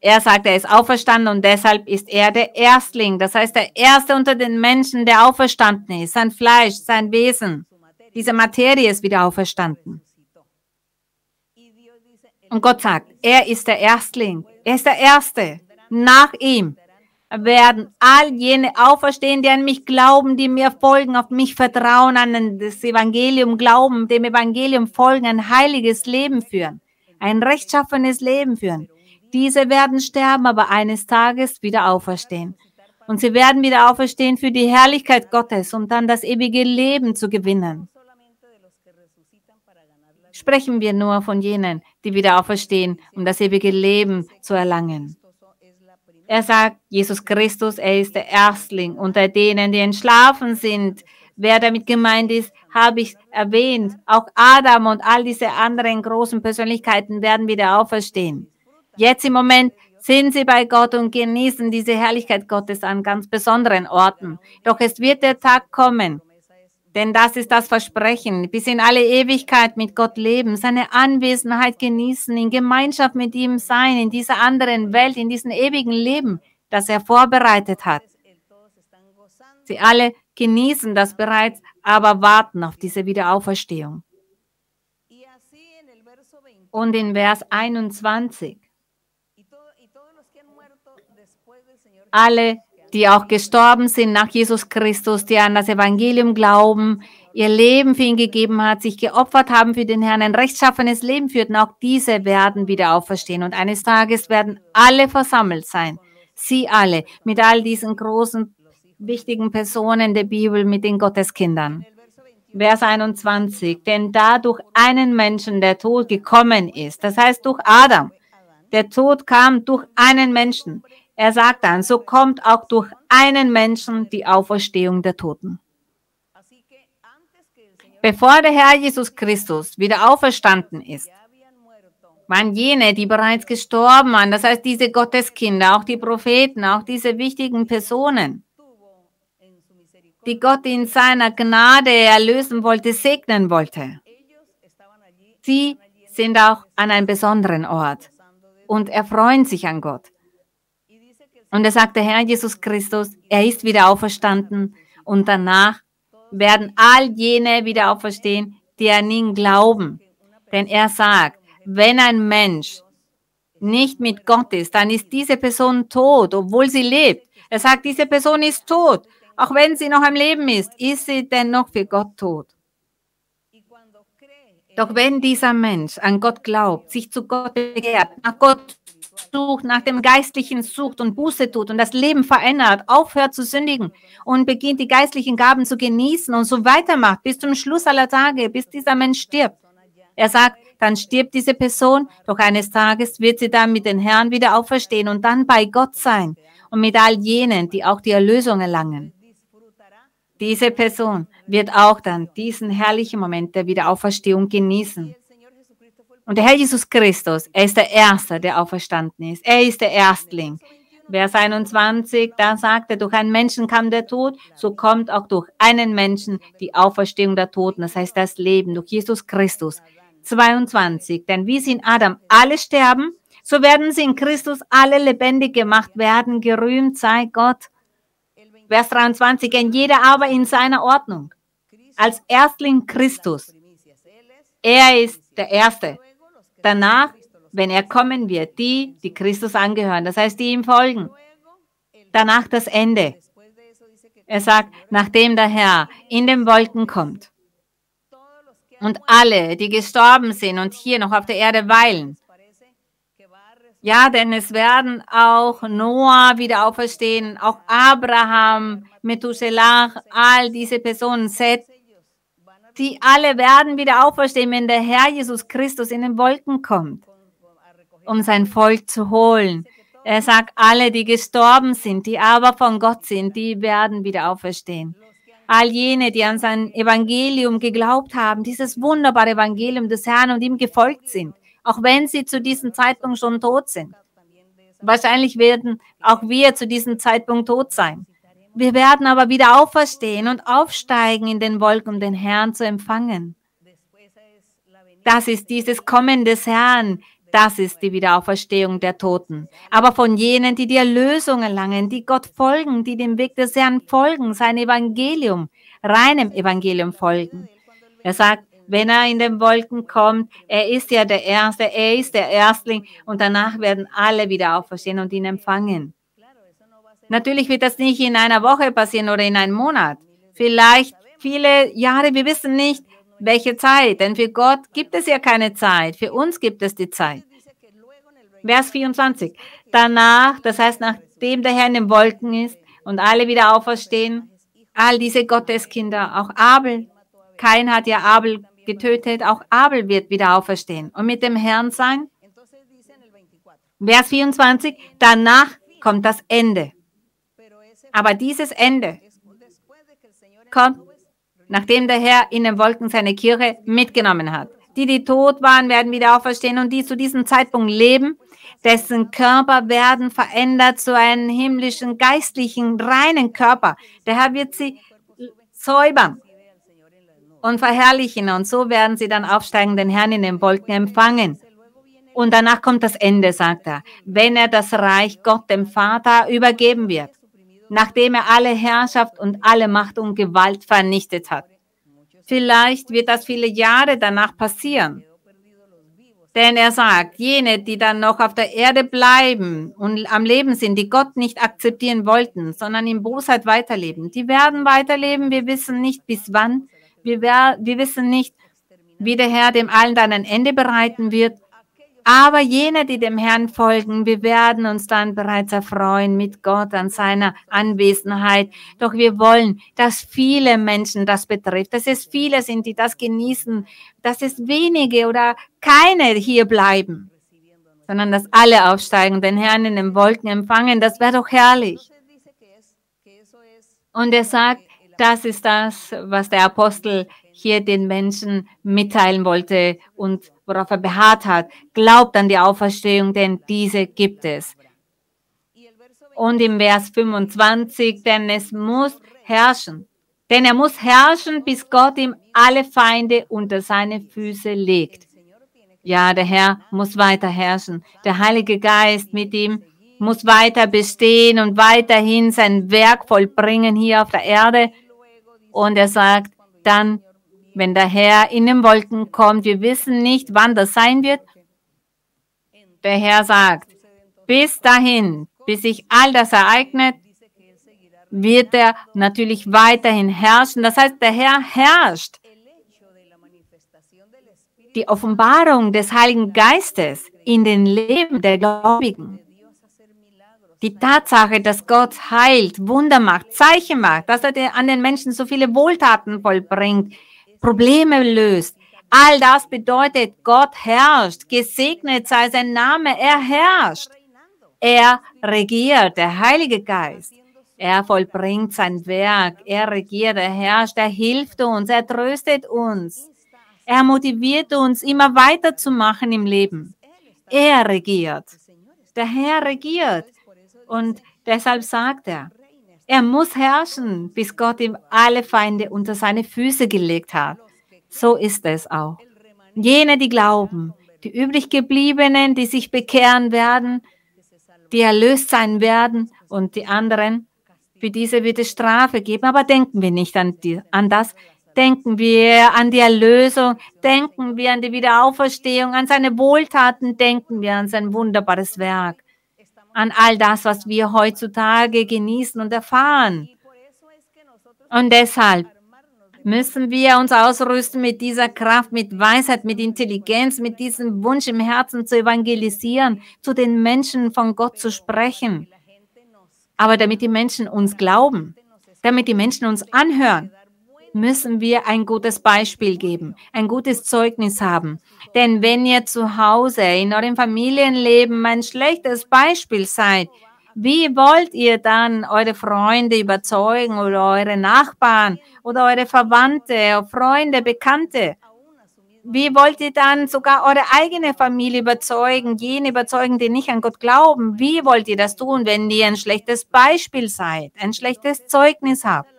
Er sagt, er ist auferstanden und deshalb ist er der Erstling. Das heißt, der Erste unter den Menschen, der auferstanden ist. Sein Fleisch, sein Wesen. Diese Materie ist wieder auferstanden. Und Gott sagt, er ist der Erstling. Er ist der Erste. Nach ihm werden all jene auferstehen, die an mich glauben, die mir folgen, auf mich vertrauen, an das Evangelium glauben, dem Evangelium folgen, ein heiliges Leben führen, ein rechtschaffenes Leben führen. Diese werden sterben, aber eines Tages wieder auferstehen. Und sie werden wieder auferstehen für die Herrlichkeit Gottes, um dann das ewige Leben zu gewinnen. Sprechen wir nur von jenen, die wieder auferstehen, um das ewige Leben zu erlangen. Er sagt, Jesus Christus, er ist der Erstling unter denen, die entschlafen sind. Wer damit gemeint ist, habe ich erwähnt. Auch Adam und all diese anderen großen Persönlichkeiten werden wieder auferstehen. Jetzt im Moment sind sie bei Gott und genießen diese Herrlichkeit Gottes an ganz besonderen Orten. Doch es wird der Tag kommen, denn das ist das Versprechen, bis in alle Ewigkeit mit Gott leben, seine Anwesenheit genießen, in Gemeinschaft mit ihm sein, in dieser anderen Welt, in diesem ewigen Leben, das er vorbereitet hat. Sie alle genießen das bereits, aber warten auf diese Wiederauferstehung. Und in Vers 21 alle, die auch gestorben sind nach Jesus Christus, die an das Evangelium glauben, ihr Leben für ihn gegeben hat, sich geopfert haben für den Herrn, ein rechtschaffenes Leben führten, auch diese werden wieder auferstehen. Und eines Tages werden alle versammelt sein. Sie alle, mit all diesen großen, wichtigen Personen der Bibel, mit den Gotteskindern. Vers 21, denn da durch einen Menschen der Tod gekommen ist, das heißt durch Adam, der Tod kam durch einen Menschen. Er sagt dann, so kommt auch durch einen Menschen die Auferstehung der Toten. Bevor der Herr Jesus Christus wieder auferstanden ist, waren jene, die bereits gestorben waren, das heißt diese Gotteskinder, auch die Propheten, auch diese wichtigen Personen, die Gott in seiner Gnade erlösen wollte, segnen wollte. Sie sind auch an einem besonderen Ort und erfreuen sich an Gott. Und er sagt, der Herr Jesus Christus, er ist wieder auferstanden und danach werden all jene wieder auferstehen, die an ihn glauben. Denn er sagt, wenn ein Mensch nicht mit Gott ist, dann ist diese Person tot, obwohl sie lebt. Er sagt, diese Person ist tot. Auch wenn sie noch am Leben ist, ist sie dennoch für Gott tot. Doch wenn dieser Mensch an Gott glaubt, sich zu Gott begehrt, nach Gott sucht, nach dem Geistlichen sucht und Buße tut und das Leben verändert, aufhört zu sündigen und beginnt die geistlichen Gaben zu genießen und so weitermacht bis zum Schluss aller Tage, bis dieser Mensch stirbt. Er sagt, dann stirbt diese Person, doch eines Tages wird sie dann mit den Herrn wieder auferstehen und dann bei Gott sein und mit all jenen, die auch die Erlösung erlangen. Diese Person wird auch dann diesen herrlichen Moment der Wiederauferstehung genießen. Und der Herr Jesus Christus, er ist der Erste, der auferstanden ist. Er ist der Erstling. Vers 21, da sagt er, durch einen Menschen kam der Tod, so kommt auch durch einen Menschen die Auferstehung der Toten, das heißt das Leben durch Jesus Christus. 22, denn wie sie in Adam alle sterben, so werden sie in Christus alle lebendig gemacht werden, gerühmt sei Gott. Vers 23, denn jeder aber in seiner Ordnung. Als Erstling Christus. Er ist der Erste. Danach, wenn er kommen wird, die, die Christus angehören, das heißt, die ihm folgen. Danach das Ende. Er sagt, nachdem der Herr in den Wolken kommt und alle, die gestorben sind und hier noch auf der Erde weilen, ja, denn es werden auch Noah wieder auferstehen, auch Abraham, Methuselah, all diese Personen, Seth, die alle werden wieder auferstehen, wenn der Herr Jesus Christus in den Wolken kommt, um sein Volk zu holen. Er sagt, alle, die gestorben sind, die aber von Gott sind, die werden wieder auferstehen. All jene, die an sein Evangelium geglaubt haben, dieses wunderbare Evangelium des Herrn und ihm gefolgt sind, auch wenn sie zu diesem Zeitpunkt schon tot sind. Wahrscheinlich werden auch wir zu diesem Zeitpunkt tot sein. Wir werden aber wieder auferstehen und aufsteigen in den Wolken, um den Herrn zu empfangen. Das ist dieses Kommen des Herrn. Das ist die Wiederauferstehung der Toten. Aber von jenen, die die Erlösung erlangen, die Gott folgen, die dem Weg des Herrn folgen, sein Evangelium, reinem Evangelium folgen. Er sagt, wenn er in den Wolken kommt, er ist ja der Erste, er ist der Erstling und danach werden alle wieder auferstehen und ihn empfangen. Natürlich wird das nicht in einer Woche passieren oder in einem Monat. Vielleicht viele Jahre, wir wissen nicht, welche Zeit, denn für Gott gibt es ja keine Zeit, für uns gibt es die Zeit. Vers 24. Danach, das heißt, nachdem der Herr in den Wolken ist und alle wieder auferstehen, all diese Gotteskinder, auch Abel, kein hat ja Abel getötet, auch Abel wird wieder auferstehen und mit dem Herrn sein. Vers 24, danach kommt das Ende. Aber dieses Ende kommt nachdem der Herr in den Wolken seine Kirche mitgenommen hat. Die, die tot waren, werden wieder auferstehen und die zu diesem Zeitpunkt leben, dessen Körper werden verändert zu einem himmlischen, geistlichen, reinen Körper. Der Herr wird sie säubern und verherrlichen und so werden sie dann aufsteigen, den Herrn in den Wolken empfangen. Und danach kommt das Ende, sagt er, wenn er das Reich Gott dem Vater übergeben wird, nachdem er alle Herrschaft und alle Macht und Gewalt vernichtet hat. Vielleicht wird das viele Jahre danach passieren. Denn er sagt, jene, die dann noch auf der Erde bleiben und am Leben sind, die Gott nicht akzeptieren wollten, sondern in Bosheit weiterleben, die werden weiterleben. Wir wissen nicht bis wann. Wir, wir wissen nicht, wie der Herr dem allen dann ein Ende bereiten wird. Aber jene, die dem Herrn folgen, wir werden uns dann bereits erfreuen mit Gott an seiner Anwesenheit. Doch wir wollen, dass viele Menschen das betrifft, dass es viele sind, die das genießen, dass es wenige oder keine hier bleiben, sondern dass alle aufsteigen, den Herrn in den Wolken empfangen. Das wäre doch herrlich. Und er sagt, das ist das, was der Apostel hier den Menschen mitteilen wollte und worauf er beharrt hat. Glaubt an die Auferstehung, denn diese gibt es. Und im Vers 25, denn es muss herrschen. Denn er muss herrschen, bis Gott ihm alle Feinde unter seine Füße legt. Ja, der Herr muss weiter herrschen. Der Heilige Geist mit ihm muss weiter bestehen und weiterhin sein Werk vollbringen hier auf der Erde. Und er sagt, dann wenn der Herr in den Wolken kommt. Wir wissen nicht, wann das sein wird. Der Herr sagt, bis dahin, bis sich all das ereignet, wird er natürlich weiterhin herrschen. Das heißt, der Herr herrscht. Die Offenbarung des Heiligen Geistes in den Leben der Gläubigen. Die Tatsache, dass Gott heilt, Wunder macht, Zeichen macht, dass er an den Menschen so viele Wohltaten vollbringt, Probleme löst. All das bedeutet, Gott herrscht. Gesegnet sei sein Name. Er herrscht. Er regiert, der Heilige Geist. Er vollbringt sein Werk. Er regiert, er herrscht, er hilft uns, er tröstet uns. Er motiviert uns, immer weiterzumachen im Leben. Er regiert. Der Herr regiert. Und deshalb sagt er, er muss herrschen, bis Gott ihm alle Feinde unter seine Füße gelegt hat. So ist es auch. Jene, die glauben, die übrig gebliebenen, die sich bekehren werden, die erlöst sein werden und die anderen, für diese wird es Strafe geben. Aber denken wir nicht an, die, an das. Denken wir an die Erlösung, denken wir an die Wiederauferstehung, an seine Wohltaten, denken wir an sein wunderbares Werk an all das, was wir heutzutage genießen und erfahren. Und deshalb müssen wir uns ausrüsten mit dieser Kraft, mit Weisheit, mit Intelligenz, mit diesem Wunsch im Herzen zu evangelisieren, zu den Menschen von Gott zu sprechen. Aber damit die Menschen uns glauben, damit die Menschen uns anhören, müssen wir ein gutes Beispiel geben, ein gutes Zeugnis haben. Denn wenn ihr zu Hause in eurem Familienleben ein schlechtes Beispiel seid, wie wollt ihr dann eure Freunde überzeugen oder eure Nachbarn oder eure Verwandte, Freunde, Bekannte? Wie wollt ihr dann sogar eure eigene Familie überzeugen, jene überzeugen, die nicht an Gott glauben? Wie wollt ihr das tun, wenn ihr ein schlechtes Beispiel seid, ein schlechtes Zeugnis habt?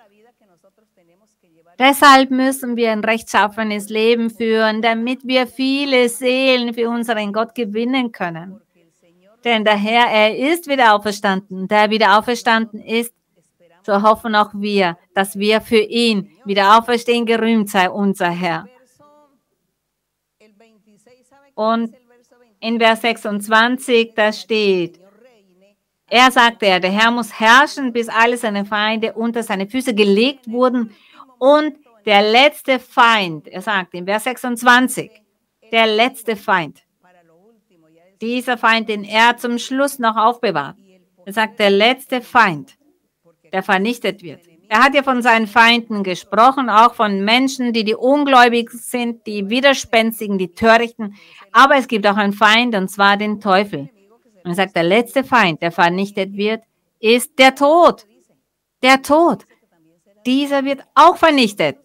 Deshalb müssen wir ein rechtschaffenes Leben führen, damit wir viele Seelen für unseren Gott gewinnen können. Denn der Herr, er ist wieder auferstanden. Der wieder auferstanden ist, so hoffen auch wir, dass wir für ihn wieder auferstehen. Gerühmt sei unser Herr. Und in Vers 26, da steht, er sagte, der Herr muss herrschen, bis alle seine Feinde unter seine Füße gelegt wurden und der letzte Feind, er sagt in Vers 26, der letzte Feind, dieser Feind, den er zum Schluss noch aufbewahrt. Er sagt, der letzte Feind, der vernichtet wird. Er hat ja von seinen Feinden gesprochen, auch von Menschen, die die ungläubig sind, die widerspenstigen, die törichten. Aber es gibt auch einen Feind, und zwar den Teufel. Und er sagt, der letzte Feind, der vernichtet wird, ist der Tod. Der Tod dieser wird auch vernichtet.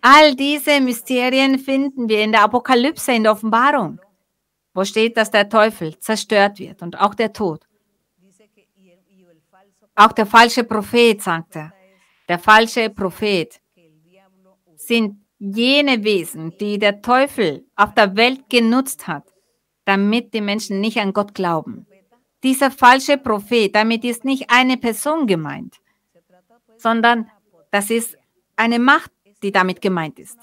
All diese Mysterien finden wir in der Apokalypse, in der Offenbarung, wo steht, dass der Teufel zerstört wird und auch der Tod. Auch der falsche Prophet, sagt er. Der falsche Prophet sind jene Wesen, die der Teufel auf der Welt genutzt hat, damit die Menschen nicht an Gott glauben. Dieser falsche Prophet, damit ist nicht eine Person gemeint, sondern das ist eine Macht, die damit gemeint ist.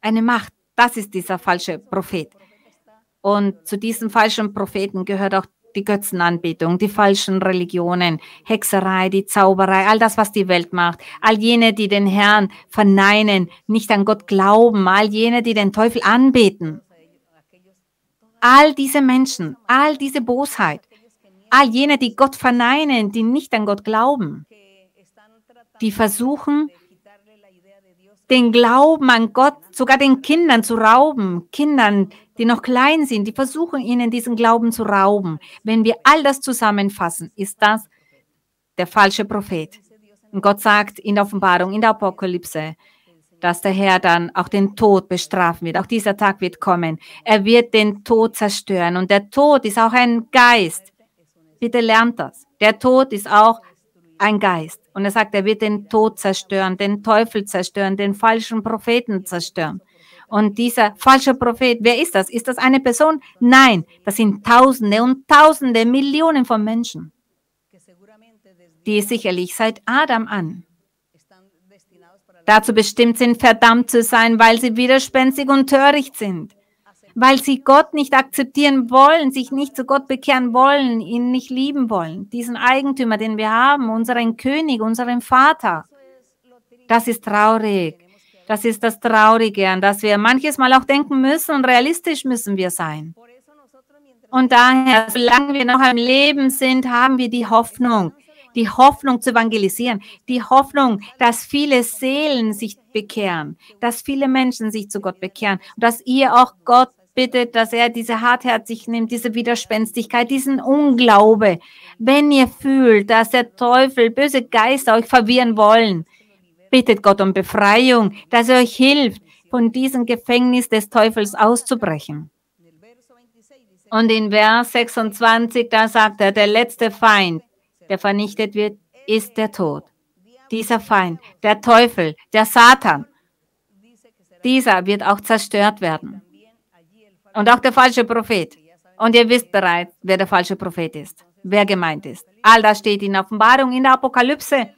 Eine Macht, das ist dieser falsche Prophet. Und zu diesen falschen Propheten gehört auch die Götzenanbetung, die falschen Religionen, Hexerei, die Zauberei, all das, was die Welt macht, all jene, die den Herrn verneinen, nicht an Gott glauben, all jene, die den Teufel anbeten. All diese Menschen, all diese Bosheit, all jene, die Gott verneinen, die nicht an Gott glauben, die versuchen, den Glauben an Gott sogar den Kindern zu rauben, Kindern, die noch klein sind, die versuchen ihnen diesen Glauben zu rauben. Wenn wir all das zusammenfassen, ist das der falsche Prophet. Und Gott sagt in der Offenbarung, in der Apokalypse, dass der Herr dann auch den Tod bestrafen wird. Auch dieser Tag wird kommen. Er wird den Tod zerstören. Und der Tod ist auch ein Geist. Bitte lernt das. Der Tod ist auch ein Geist. Und er sagt, er wird den Tod zerstören, den Teufel zerstören, den falschen Propheten zerstören. Und dieser falsche Prophet, wer ist das? Ist das eine Person? Nein, das sind Tausende und Tausende, Millionen von Menschen, die sicherlich seit Adam an dazu bestimmt sind, verdammt zu sein, weil sie widerspenstig und töricht sind weil sie Gott nicht akzeptieren wollen, sich nicht zu Gott bekehren wollen, ihn nicht lieben wollen. Diesen Eigentümer, den wir haben, unseren König, unseren Vater. Das ist traurig. Das ist das Traurige, an das wir manches Mal auch denken müssen und realistisch müssen wir sein. Und daher, solange wir noch am Leben sind, haben wir die Hoffnung, die Hoffnung zu evangelisieren, die Hoffnung, dass viele Seelen sich bekehren, dass viele Menschen sich zu Gott bekehren und dass ihr auch Gott bittet, dass er diese Hartherzigkeit nimmt, diese Widerspenstigkeit, diesen Unglaube. Wenn ihr fühlt, dass der Teufel, böse Geister euch verwirren wollen, bittet Gott um Befreiung, dass er euch hilft, von diesem Gefängnis des Teufels auszubrechen. Und in Vers 26, da sagt er, der letzte Feind, der vernichtet wird, ist der Tod. Dieser Feind, der Teufel, der Satan, dieser wird auch zerstört werden. Und auch der falsche Prophet. Und ihr wisst bereits, wer der falsche Prophet ist, wer gemeint ist. All das steht in Offenbarung, in der Apokalypse.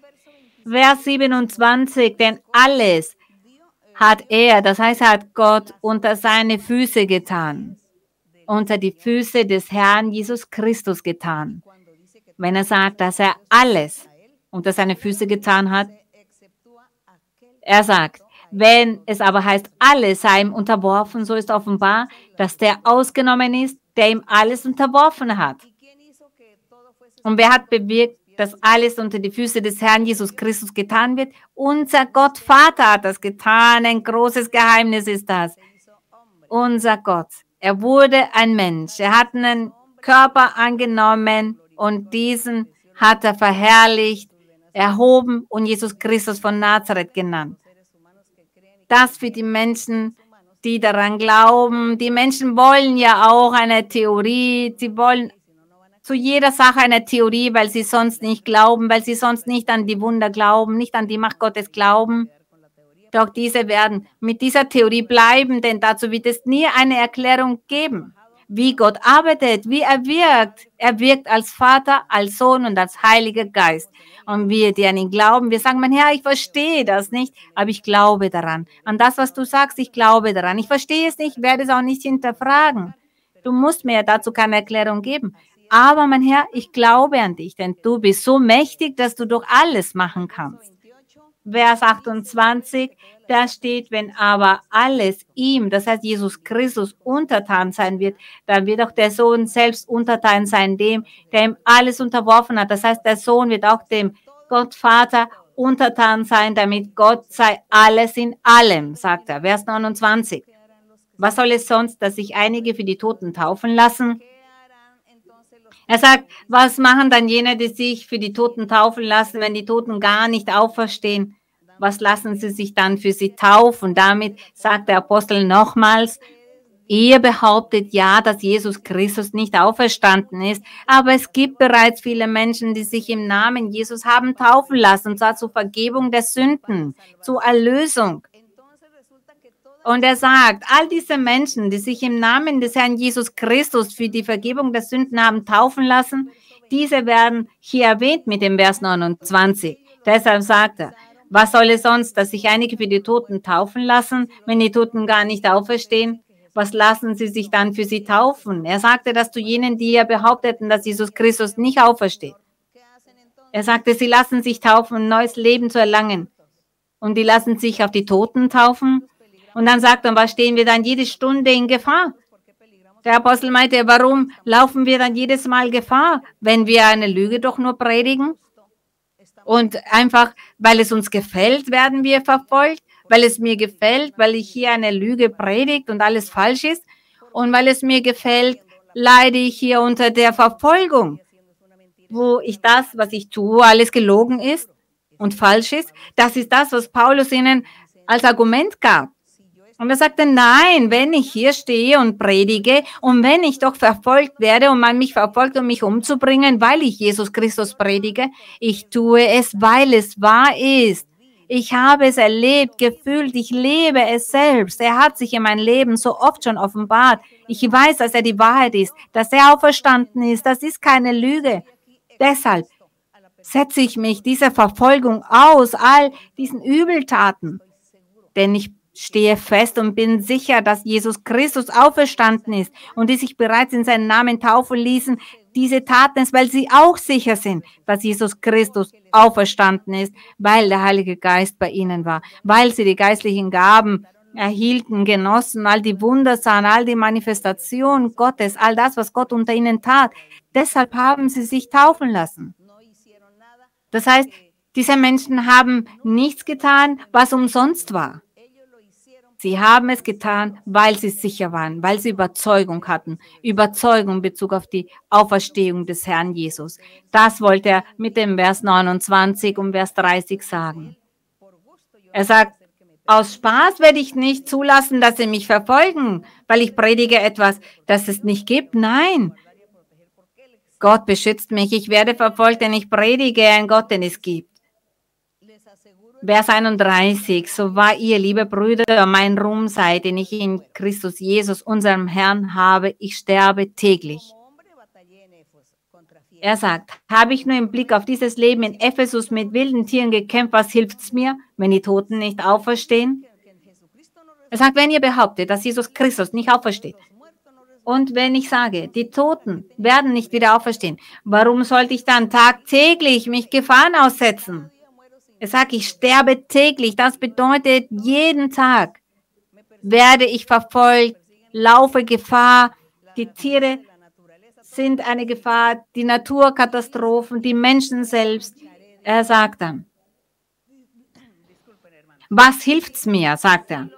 Vers 27, denn alles hat er, das heißt, hat Gott unter seine Füße getan, unter die Füße des Herrn Jesus Christus getan. Wenn er sagt, dass er alles unter seine Füße getan hat, er sagt, wenn es aber heißt, alle sei ihm unterworfen, so ist offenbar, dass der ausgenommen ist, der ihm alles unterworfen hat. Und wer hat bewirkt, dass alles unter die Füße des Herrn Jesus Christus getan wird? Unser Gott Vater hat das getan. Ein großes Geheimnis ist das. Unser Gott. Er wurde ein Mensch. Er hat einen Körper angenommen und diesen hat er verherrlicht, erhoben und Jesus Christus von Nazareth genannt das für die Menschen, die daran glauben. Die Menschen wollen ja auch eine Theorie. Sie wollen zu jeder Sache eine Theorie, weil sie sonst nicht glauben, weil sie sonst nicht an die Wunder glauben, nicht an die Macht Gottes glauben. Doch diese werden mit dieser Theorie bleiben, denn dazu wird es nie eine Erklärung geben wie Gott arbeitet, wie er wirkt. Er wirkt als Vater, als Sohn und als Heiliger Geist. Und wir, die an ihn glauben, wir sagen, mein Herr, ich verstehe das nicht, aber ich glaube daran. An das, was du sagst, ich glaube daran. Ich verstehe es nicht, werde es auch nicht hinterfragen. Du musst mir dazu keine Erklärung geben. Aber mein Herr, ich glaube an dich, denn du bist so mächtig, dass du doch alles machen kannst. Vers 28, da steht, wenn aber alles ihm, das heißt Jesus Christus, untertan sein wird, dann wird auch der Sohn selbst untertan sein, dem, der ihm alles unterworfen hat. Das heißt, der Sohn wird auch dem Gott Vater untertan sein, damit Gott sei alles in allem, sagt er. Vers 29. Was soll es sonst, dass sich einige für die Toten taufen lassen? Er sagt, was machen dann jene, die sich für die Toten taufen lassen, wenn die Toten gar nicht auferstehen? Was lassen sie sich dann für sie taufen? Damit sagt der Apostel nochmals, Ihr behauptet ja, dass Jesus Christus nicht auferstanden ist, aber es gibt bereits viele Menschen, die sich im Namen Jesus haben taufen lassen, und zwar zur Vergebung der Sünden, zur Erlösung. Und er sagt, all diese Menschen, die sich im Namen des Herrn Jesus Christus für die Vergebung der Sünden haben taufen lassen, diese werden hier erwähnt mit dem Vers 29. Deshalb sagt er, was soll es sonst, dass sich einige für die Toten taufen lassen, wenn die Toten gar nicht auferstehen? was lassen Sie sich dann für sie taufen? Er sagte das zu jenen, die ja behaupteten, dass Jesus Christus nicht aufersteht. Er sagte, sie lassen sich taufen, ein neues Leben zu erlangen. Und die lassen sich auf die Toten taufen. Und dann sagt er, was stehen wir dann jede Stunde in Gefahr? Der Apostel meinte, warum laufen wir dann jedes Mal Gefahr, wenn wir eine Lüge doch nur predigen? Und einfach, weil es uns gefällt, werden wir verfolgt weil es mir gefällt, weil ich hier eine Lüge predigt und alles falsch ist und weil es mir gefällt, leide ich hier unter der Verfolgung, wo ich das, was ich tue, alles gelogen ist und falsch ist. Das ist das, was Paulus ihnen als Argument gab. Und er sagte, nein, wenn ich hier stehe und predige und wenn ich doch verfolgt werde und man mich verfolgt, um mich umzubringen, weil ich Jesus Christus predige, ich tue es, weil es wahr ist. Ich habe es erlebt, gefühlt, ich lebe es selbst. Er hat sich in mein Leben so oft schon offenbart. Ich weiß, dass er die Wahrheit ist, dass er auferstanden ist. Das ist keine Lüge. Deshalb setze ich mich dieser Verfolgung aus, all diesen Übeltaten. Denn ich stehe fest und bin sicher, dass Jesus Christus auferstanden ist und die sich bereits in seinen Namen taufen ließen, diese taten es, weil sie auch sicher sind, dass Jesus Christus auferstanden ist, weil der Heilige Geist bei ihnen war, weil sie die geistlichen Gaben erhielten, genossen, all die Wunder sahen, all die Manifestationen Gottes, all das, was Gott unter ihnen tat. Deshalb haben sie sich taufen lassen. Das heißt, diese Menschen haben nichts getan, was umsonst war. Sie haben es getan, weil sie sicher waren, weil sie Überzeugung hatten. Überzeugung in Bezug auf die Auferstehung des Herrn Jesus. Das wollte er mit dem Vers 29 und Vers 30 sagen. Er sagt, aus Spaß werde ich nicht zulassen, dass sie mich verfolgen, weil ich predige etwas, das es nicht gibt. Nein. Gott beschützt mich. Ich werde verfolgt, denn ich predige einen Gott, den es gibt. Vers 31, so war ihr, liebe Brüder, mein Ruhm sei, den ich in Christus Jesus, unserem Herrn, habe. Ich sterbe täglich. Er sagt, habe ich nur im Blick auf dieses Leben in Ephesus mit wilden Tieren gekämpft, was hilft es mir, wenn die Toten nicht auferstehen? Er sagt, wenn ihr behauptet, dass Jesus Christus nicht aufersteht, und wenn ich sage, die Toten werden nicht wieder auferstehen, warum sollte ich dann tagtäglich mich Gefahren aussetzen? Er sagt, ich sterbe täglich. Das bedeutet, jeden Tag werde ich verfolgt, laufe Gefahr. Die Tiere sind eine Gefahr, die Naturkatastrophen, die Menschen selbst. Er sagt dann, was hilft's mir, sagt er,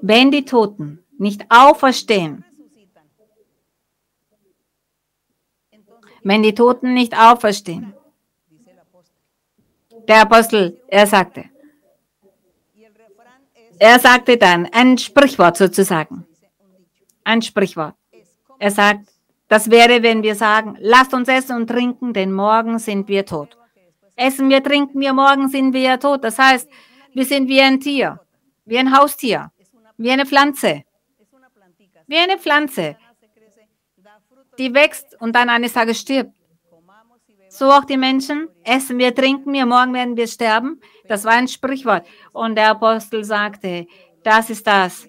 wenn die Toten nicht auferstehen, wenn die Toten nicht auferstehen, der Apostel, er sagte, er sagte dann ein Sprichwort sozusagen. Ein Sprichwort. Er sagt, das wäre, wenn wir sagen, lasst uns essen und trinken, denn morgen sind wir tot. Essen wir, trinken wir, morgen sind wir ja tot. Das heißt, wir sind wie ein Tier, wie ein Haustier, wie eine Pflanze. Wie eine Pflanze, die wächst und dann eines Tages stirbt. So auch die Menschen, essen wir, trinken wir, morgen werden wir sterben. Das war ein Sprichwort. Und der Apostel sagte, das ist das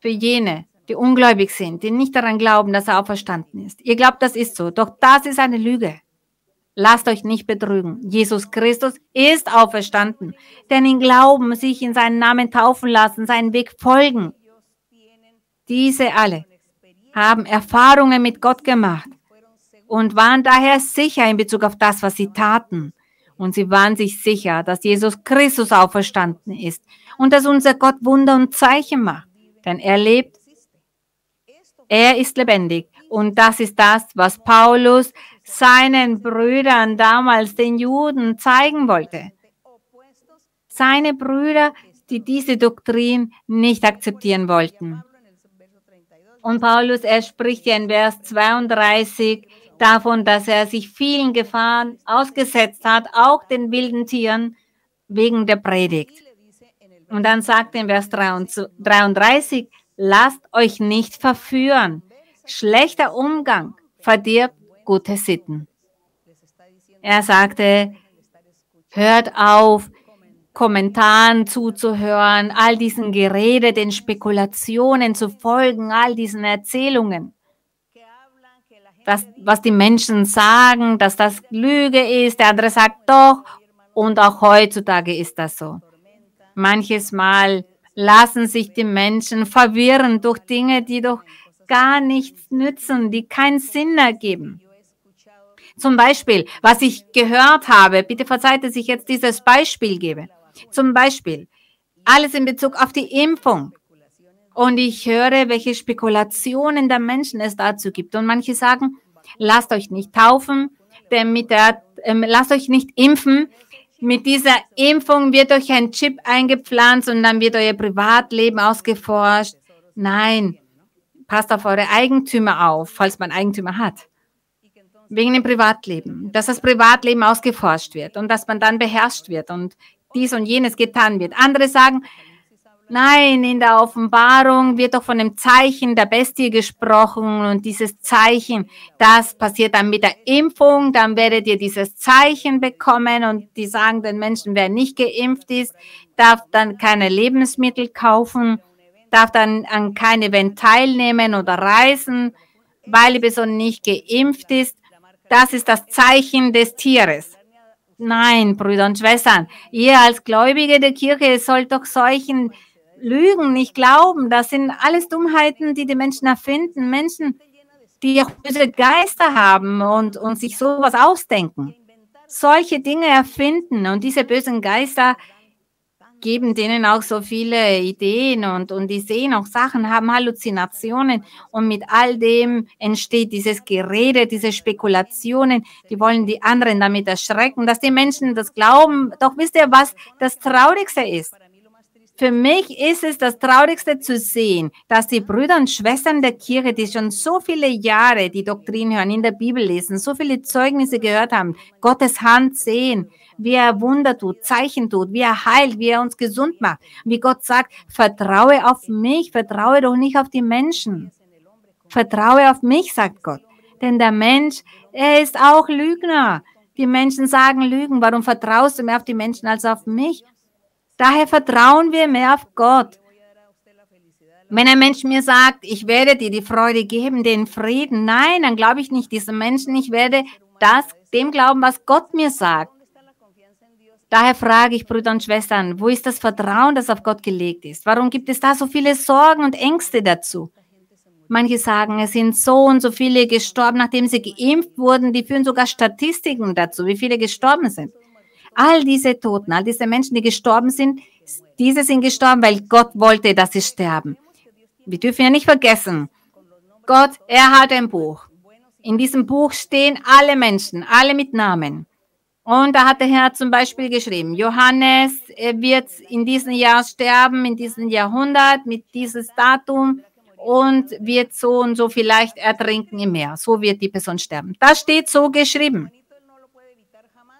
für jene, die ungläubig sind, die nicht daran glauben, dass er auferstanden ist. Ihr glaubt, das ist so. Doch das ist eine Lüge. Lasst euch nicht betrügen. Jesus Christus ist auferstanden. Denn in Glauben, sich in seinen Namen taufen lassen, seinen Weg folgen. Diese alle haben Erfahrungen mit Gott gemacht und waren daher sicher in Bezug auf das, was sie taten. Und sie waren sich sicher, dass Jesus Christus auferstanden ist und dass unser Gott Wunder und Zeichen macht. Denn er lebt, er ist lebendig. Und das ist das, was Paulus seinen Brüdern damals, den Juden, zeigen wollte. Seine Brüder, die diese Doktrin nicht akzeptieren wollten. Und Paulus, er spricht ja in Vers 32 davon, dass er sich vielen Gefahren ausgesetzt hat, auch den wilden Tieren, wegen der Predigt. Und dann sagt er in Vers 33, lasst euch nicht verführen. Schlechter Umgang verdirbt gute Sitten. Er sagte, hört auf, Kommentaren zuzuhören, all diesen Gerede, den Spekulationen zu folgen, all diesen Erzählungen. Das, was die Menschen sagen, dass das Lüge ist, der andere sagt doch, und auch heutzutage ist das so. Manches Mal lassen sich die Menschen verwirren durch Dinge, die doch gar nichts nützen, die keinen Sinn ergeben. Zum Beispiel, was ich gehört habe, bitte verzeiht, dass ich jetzt dieses Beispiel gebe. Zum Beispiel, alles in Bezug auf die Impfung. Und ich höre, welche Spekulationen der Menschen es dazu gibt. Und manche sagen, lasst euch nicht taufen, denn mit der, ähm, lasst euch nicht impfen. Mit dieser Impfung wird euch ein Chip eingepflanzt und dann wird euer Privatleben ausgeforscht. Nein, passt auf eure Eigentümer auf, falls man Eigentümer hat. Wegen dem Privatleben, dass das Privatleben ausgeforscht wird und dass man dann beherrscht wird und dies und jenes getan wird. Andere sagen, nein, in der Offenbarung wird doch von dem Zeichen der Bestie gesprochen und dieses Zeichen, das passiert dann mit der Impfung, dann werdet ihr dieses Zeichen bekommen und die sagen den Menschen, wer nicht geimpft ist, darf dann keine Lebensmittel kaufen, darf dann an kein Event teilnehmen oder reisen, weil die Person nicht geimpft ist. Das ist das Zeichen des Tieres. Nein, Brüder und Schwestern, ihr als Gläubige der Kirche sollt doch solchen Lügen nicht glauben. Das sind alles Dummheiten, die die Menschen erfinden. Menschen, die auch böse Geister haben und, und sich sowas ausdenken. Solche Dinge erfinden und diese bösen Geister geben denen auch so viele Ideen und, und die sehen auch Sachen, haben Halluzinationen und mit all dem entsteht dieses Gerede, diese Spekulationen, die wollen die anderen damit erschrecken, dass die Menschen das glauben. Doch wisst ihr, was das Traurigste ist? Für mich ist es das Traurigste zu sehen, dass die Brüder und Schwestern der Kirche, die schon so viele Jahre die Doktrin hören, in der Bibel lesen, so viele Zeugnisse gehört haben, Gottes Hand sehen, wie er Wunder tut, Zeichen tut, wie er heilt, wie er uns gesund macht. Wie Gott sagt, vertraue auf mich, vertraue doch nicht auf die Menschen. Vertraue auf mich, sagt Gott. Denn der Mensch, er ist auch Lügner. Die Menschen sagen Lügen. Warum vertraust du mehr auf die Menschen als auf mich? Daher vertrauen wir mehr auf Gott. Wenn ein Mensch mir sagt, ich werde dir die Freude geben, den Frieden, nein, dann glaube ich nicht diesem Menschen. Ich werde das, dem glauben, was Gott mir sagt. Daher frage ich Brüder und Schwestern, wo ist das Vertrauen, das auf Gott gelegt ist? Warum gibt es da so viele Sorgen und Ängste dazu? Manche sagen, es sind so und so viele gestorben, nachdem sie geimpft wurden. Die führen sogar Statistiken dazu, wie viele gestorben sind. All diese Toten, all diese Menschen, die gestorben sind, diese sind gestorben, weil Gott wollte, dass sie sterben. Wir dürfen ja nicht vergessen, Gott, er hat ein Buch. In diesem Buch stehen alle Menschen, alle mit Namen. Und da hat der Herr zum Beispiel geschrieben, Johannes wird in diesem Jahr sterben, in diesem Jahrhundert, mit dieses Datum und wird so und so vielleicht ertrinken im Meer. So wird die Person sterben. Das steht so geschrieben.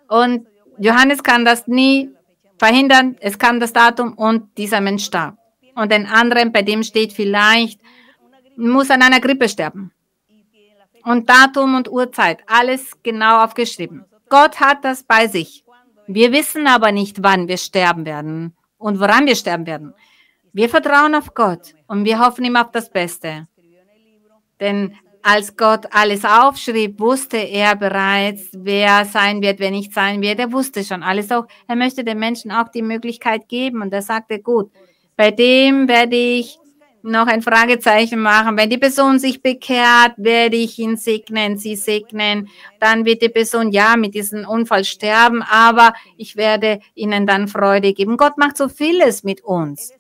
Und Johannes kann das nie verhindern. Es kam das Datum und dieser Mensch starb. Und den anderen, bei dem steht vielleicht, muss an einer Grippe sterben. Und Datum und Uhrzeit, alles genau aufgeschrieben. Gott hat das bei sich. Wir wissen aber nicht, wann wir sterben werden und woran wir sterben werden. Wir vertrauen auf Gott und wir hoffen ihm auf das Beste. Denn als Gott alles aufschrieb, wusste er bereits, wer sein wird, wer nicht sein wird. Er wusste schon alles auch. Er möchte den Menschen auch die Möglichkeit geben und er sagte, gut, bei dem werde ich noch ein Fragezeichen machen. Wenn die Person sich bekehrt, werde ich ihn segnen, sie segnen. Dann wird die Person ja mit diesem Unfall sterben, aber ich werde ihnen dann Freude geben. Gott macht so vieles mit uns.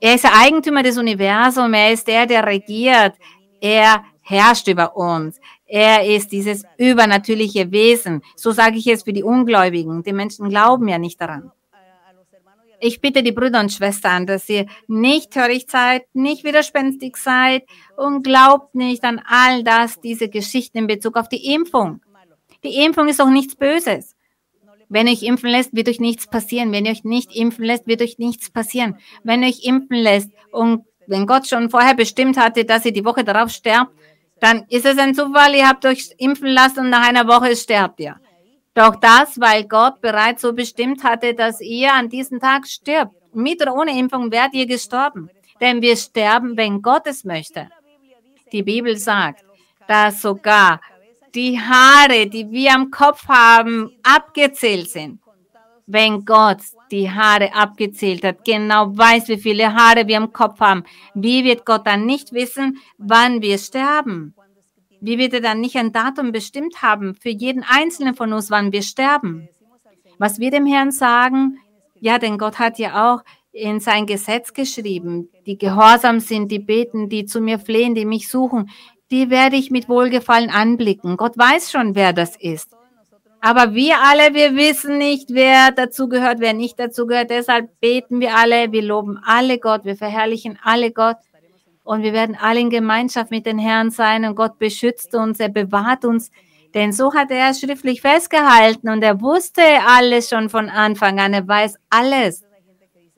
Er ist der Eigentümer des Universums, er ist der, der regiert. Er herrscht über uns. Er ist dieses übernatürliche Wesen. So sage ich es für die Ungläubigen. Die Menschen glauben ja nicht daran. Ich bitte die Brüder und Schwestern, dass ihr nicht töricht seid, nicht widerspenstig seid und glaubt nicht an all das, diese Geschichten in Bezug auf die Impfung. Die Impfung ist doch nichts Böses. Wenn euch impfen lässt, wird euch nichts passieren. Wenn ihr euch nicht impfen lässt, wird euch nichts passieren. Wenn euch impfen lässt und wenn Gott schon vorher bestimmt hatte, dass ihr die Woche darauf sterbt, dann ist es ein Zufall, ihr habt euch impfen lassen und nach einer Woche sterbt ihr. Doch das, weil Gott bereits so bestimmt hatte, dass ihr an diesem Tag stirbt. Mit oder ohne Impfung werdet ihr gestorben. Denn wir sterben, wenn Gott es möchte. Die Bibel sagt, dass sogar die Haare, die wir am Kopf haben, abgezählt sind. Wenn Gott die Haare abgezählt hat, genau weiß, wie viele Haare wir am Kopf haben, wie wird Gott dann nicht wissen, wann wir sterben? Wie wird er dann nicht ein Datum bestimmt haben für jeden einzelnen von uns, wann wir sterben? Was wir dem Herrn sagen, ja, denn Gott hat ja auch in sein Gesetz geschrieben, die gehorsam sind, die beten, die zu mir flehen, die mich suchen, die werde ich mit Wohlgefallen anblicken. Gott weiß schon, wer das ist. Aber wir alle, wir wissen nicht, wer dazu gehört, wer nicht dazu gehört. Deshalb beten wir alle, wir loben alle Gott, wir verherrlichen alle Gott. Und wir werden alle in Gemeinschaft mit den Herrn sein und Gott beschützt uns, er bewahrt uns. Denn so hat er schriftlich festgehalten und er wusste alles schon von Anfang an. Er weiß alles.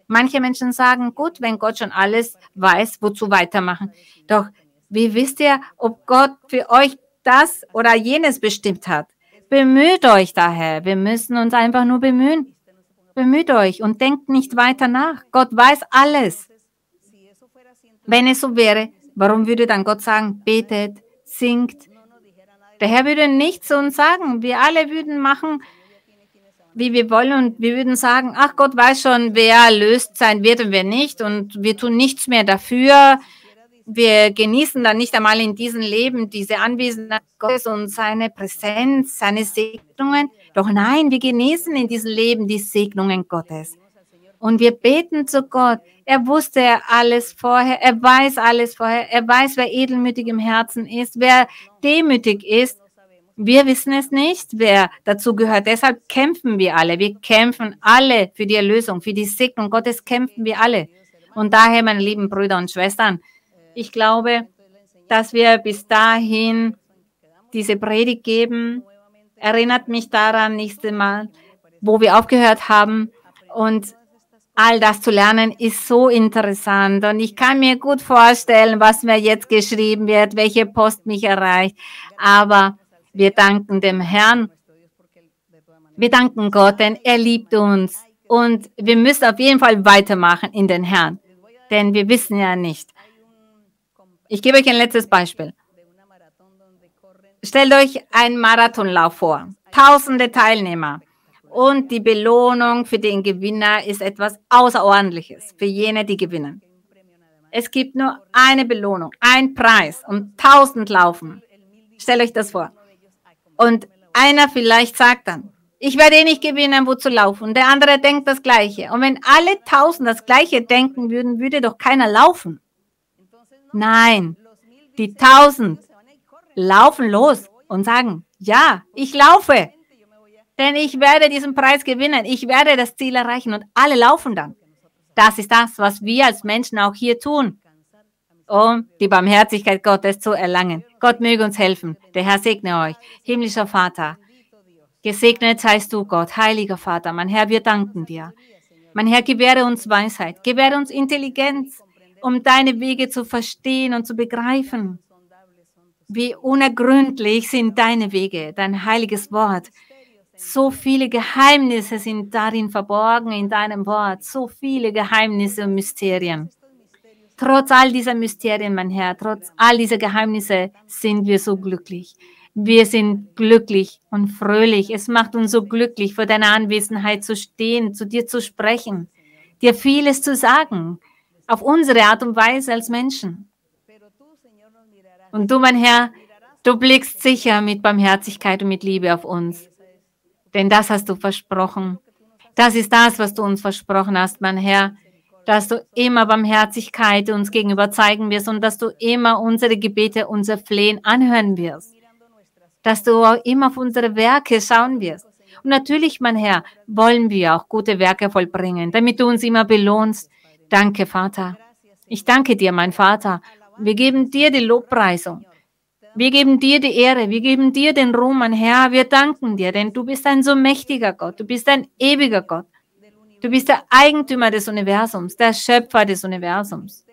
Manche Menschen sagen, gut, wenn Gott schon alles weiß, wozu weitermachen? Doch wie wisst ihr, ob Gott für euch das oder jenes bestimmt hat? Bemüht euch daher. Wir müssen uns einfach nur bemühen. Bemüht euch und denkt nicht weiter nach. Gott weiß alles. Wenn es so wäre, warum würde dann Gott sagen, betet, singt? Der Herr würde nichts zu uns sagen. Wir alle würden machen, wie wir wollen und wir würden sagen, ach Gott weiß schon, wer löst sein wird und wer nicht und wir tun nichts mehr dafür wir genießen dann nicht einmal in diesem Leben diese Anwesenheit Gottes und seine Präsenz, seine Segnungen. Doch nein, wir genießen in diesem Leben die Segnungen Gottes. Und wir beten zu Gott. Er wusste alles vorher. Er weiß alles vorher. Er weiß, wer edelmütig im Herzen ist, wer demütig ist. Wir wissen es nicht, wer dazu gehört. Deshalb kämpfen wir alle. Wir kämpfen alle für die Erlösung, für die Segnung Gottes kämpfen wir alle. Und daher, meine lieben Brüder und Schwestern, ich glaube, dass wir bis dahin diese Predigt geben. Erinnert mich daran, nächste Mal, wo wir aufgehört haben. Und all das zu lernen ist so interessant. Und ich kann mir gut vorstellen, was mir jetzt geschrieben wird, welche Post mich erreicht. Aber wir danken dem Herrn. Wir danken Gott, denn er liebt uns. Und wir müssen auf jeden Fall weitermachen in den Herrn. Denn wir wissen ja nicht, ich gebe euch ein letztes Beispiel. Stellt euch einen Marathonlauf vor. Tausende Teilnehmer. Und die Belohnung für den Gewinner ist etwas Außerordentliches für jene, die gewinnen. Es gibt nur eine Belohnung, ein Preis und tausend laufen. Stellt euch das vor. Und einer vielleicht sagt dann, ich werde eh nicht gewinnen, wo zu laufen. Und der andere denkt das Gleiche. Und wenn alle tausend das Gleiche denken würden, würde doch keiner laufen. Nein, die tausend laufen los und sagen, ja, ich laufe, denn ich werde diesen Preis gewinnen, ich werde das Ziel erreichen und alle laufen dann. Das ist das, was wir als Menschen auch hier tun, um die Barmherzigkeit Gottes zu erlangen. Gott möge uns helfen. Der Herr segne euch. Himmlischer Vater, gesegnet seist du, Gott, heiliger Vater. Mein Herr, wir danken dir. Mein Herr, gewähre uns Weisheit, gewähre uns Intelligenz, um deine Wege zu verstehen und zu begreifen. Wie unergründlich sind deine Wege, dein heiliges Wort. So viele Geheimnisse sind darin verborgen in deinem Wort, so viele Geheimnisse und Mysterien. Trotz all dieser Mysterien, mein Herr, trotz all dieser Geheimnisse sind wir so glücklich. Wir sind glücklich und fröhlich. Es macht uns so glücklich, vor deiner Anwesenheit zu stehen, zu dir zu sprechen, dir vieles zu sagen, auf unsere Art und Weise als Menschen. Und du, mein Herr, du blickst sicher mit Barmherzigkeit und mit Liebe auf uns. Denn das hast du versprochen. Das ist das, was du uns versprochen hast, mein Herr, dass du immer Barmherzigkeit uns gegenüber zeigen wirst und dass du immer unsere Gebete, unser Flehen anhören wirst. dass du auch immer auf unsere Werke schauen wirst. Und natürlich, mein Herr, wollen wir auch gute Werke vollbringen, damit du uns immer belohnst. Danke, Vater. Ich danke dir, mein Vater. Wir geben dir die Lobpreisung. Wir geben dir die Ehre, wir geben dir den Ruhm, mein Herr. Wir danken dir, denn du bist ein so mächtiger Gott, du bist ein ewiger Gott. Du bist der Eigentümer des Universums, der Schöpfer des Universums.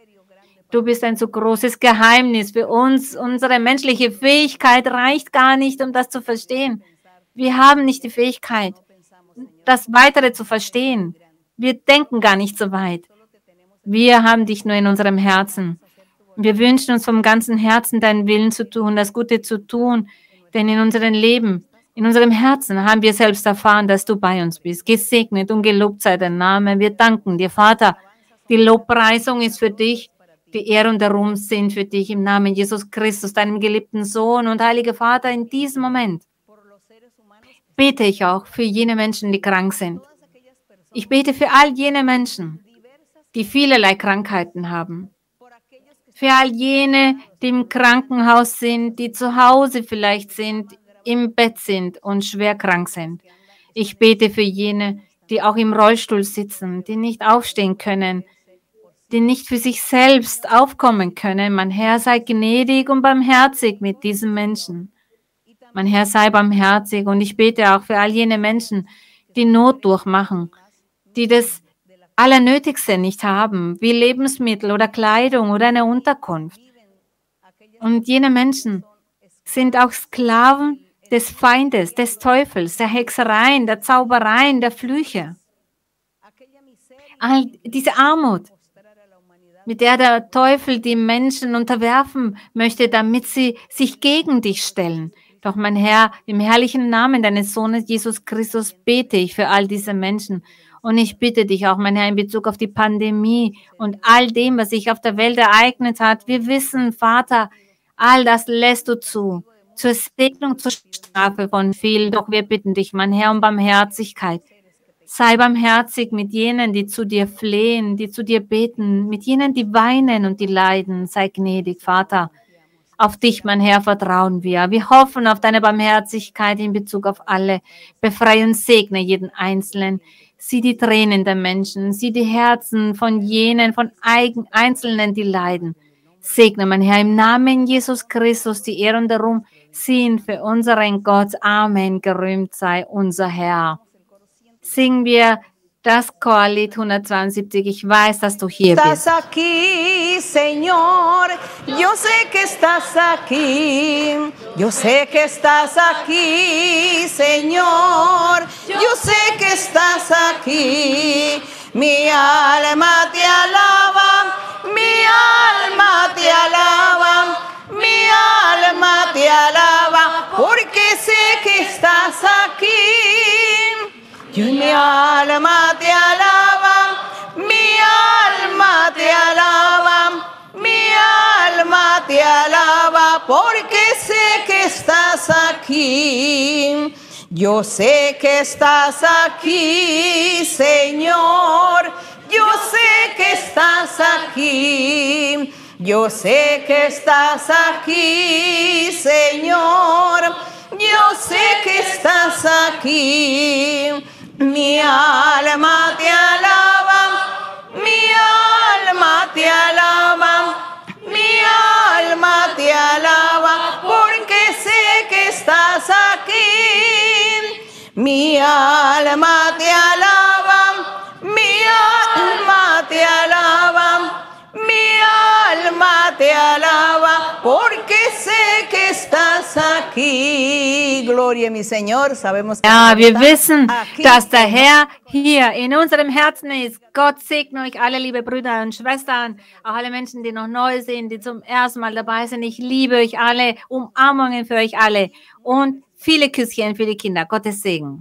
Du bist ein so großes Geheimnis für uns. Unsere menschliche Fähigkeit reicht gar nicht, um das zu verstehen. Wir haben nicht die Fähigkeit, das Weitere zu verstehen. Wir denken gar nicht so weit. Wir haben dich nur in unserem Herzen. Wir wünschen uns vom ganzen Herzen deinen Willen zu tun, das Gute zu tun, denn in unserem Leben, in unserem Herzen haben wir selbst erfahren, dass du bei uns bist. Gesegnet und gelobt sei dein Name. Wir danken dir, Vater. Die Lobpreisung ist für dich. Die Ehre und der Ruhm sind für dich im Namen Jesus Christus, deinem geliebten Sohn und heiliger Vater. In diesem Moment bete ich auch für jene Menschen, die krank sind. Ich bete für all jene Menschen, die vielerlei Krankheiten haben für all jene, die im Krankenhaus sind, die zu Hause vielleicht sind, im Bett sind und schwer krank sind. Ich bete für jene, die auch im Rollstuhl sitzen, die nicht aufstehen können, die nicht für sich selbst aufkommen können. Mein Herr sei gnädig und barmherzig mit diesen Menschen. Mein Herr sei barmherzig und ich bete auch für all jene Menschen, die Not durchmachen, die das Allernötigste nicht haben, wie Lebensmittel oder Kleidung oder eine Unterkunft. Und jene Menschen sind auch Sklaven des Feindes, des Teufels, der Hexereien, der Zaubereien, der Flüche. All diese Armut, mit der der Teufel die Menschen unterwerfen möchte, damit sie sich gegen dich stellen. Doch mein Herr, im herrlichen Namen deines Sohnes Jesus Christus bete ich für all diese Menschen und ich bitte dich auch, mein Herr, in Bezug auf die Pandemie und all dem, was sich auf der Welt ereignet hat. Wir wissen, Vater, all das lässt du zu. Zur Segnung, zur Strafe von vielen. Doch wir bitten dich, mein Herr, um Barmherzigkeit. Sei barmherzig mit jenen, die zu dir flehen, die zu dir beten, mit jenen, die weinen und die leiden. Sei gnädig, Vater. Auf dich, mein Herr, vertrauen wir. Wir hoffen auf deine Barmherzigkeit in Bezug auf alle. Befreie und segne jeden Einzelnen. Sieh die Tränen der Menschen, sieh die Herzen von jenen, von eigen, Einzelnen, die leiden. Segne, mein Herr, im Namen Jesus Christus, die Ehre und der Ruhm sind für unseren Gott. Amen. Gerühmt sei unser Herr. Singen wir das Chorlied 172. Ich weiß, dass du hier bist. Señor. Yo sé que estás aquí. Yo sé que estás aquí, Señor. Yo sé que estás aquí. Mi alma te alaba. Mi alma te alaba. Mi alma te alaba. Porque sé que estás aquí. Yo mi alma te alaba, Yo sé que estás aquí, Señor. Yo sé que estás aquí. Yo sé que estás aquí, Señor. Yo sé que estás aquí. Mi alma te alaba, mi alma te alaba, mi alma te alaba, Mi alma te alaba, mi alma te alaba, mi alma te alaba, porque sé que estás aquí. Gloria, mi Señor, sabemos que Ja, wir wissen, dass der Herr hier in unserem Herzen ist. Gott segne euch alle, liebe Brüder und Schwestern, auch alle Menschen, die noch neu sind, die zum ersten Mal dabei sind. Ich liebe euch alle, Umarmungen für euch alle und viele Küsschen für die Kinder. Gottes Segen.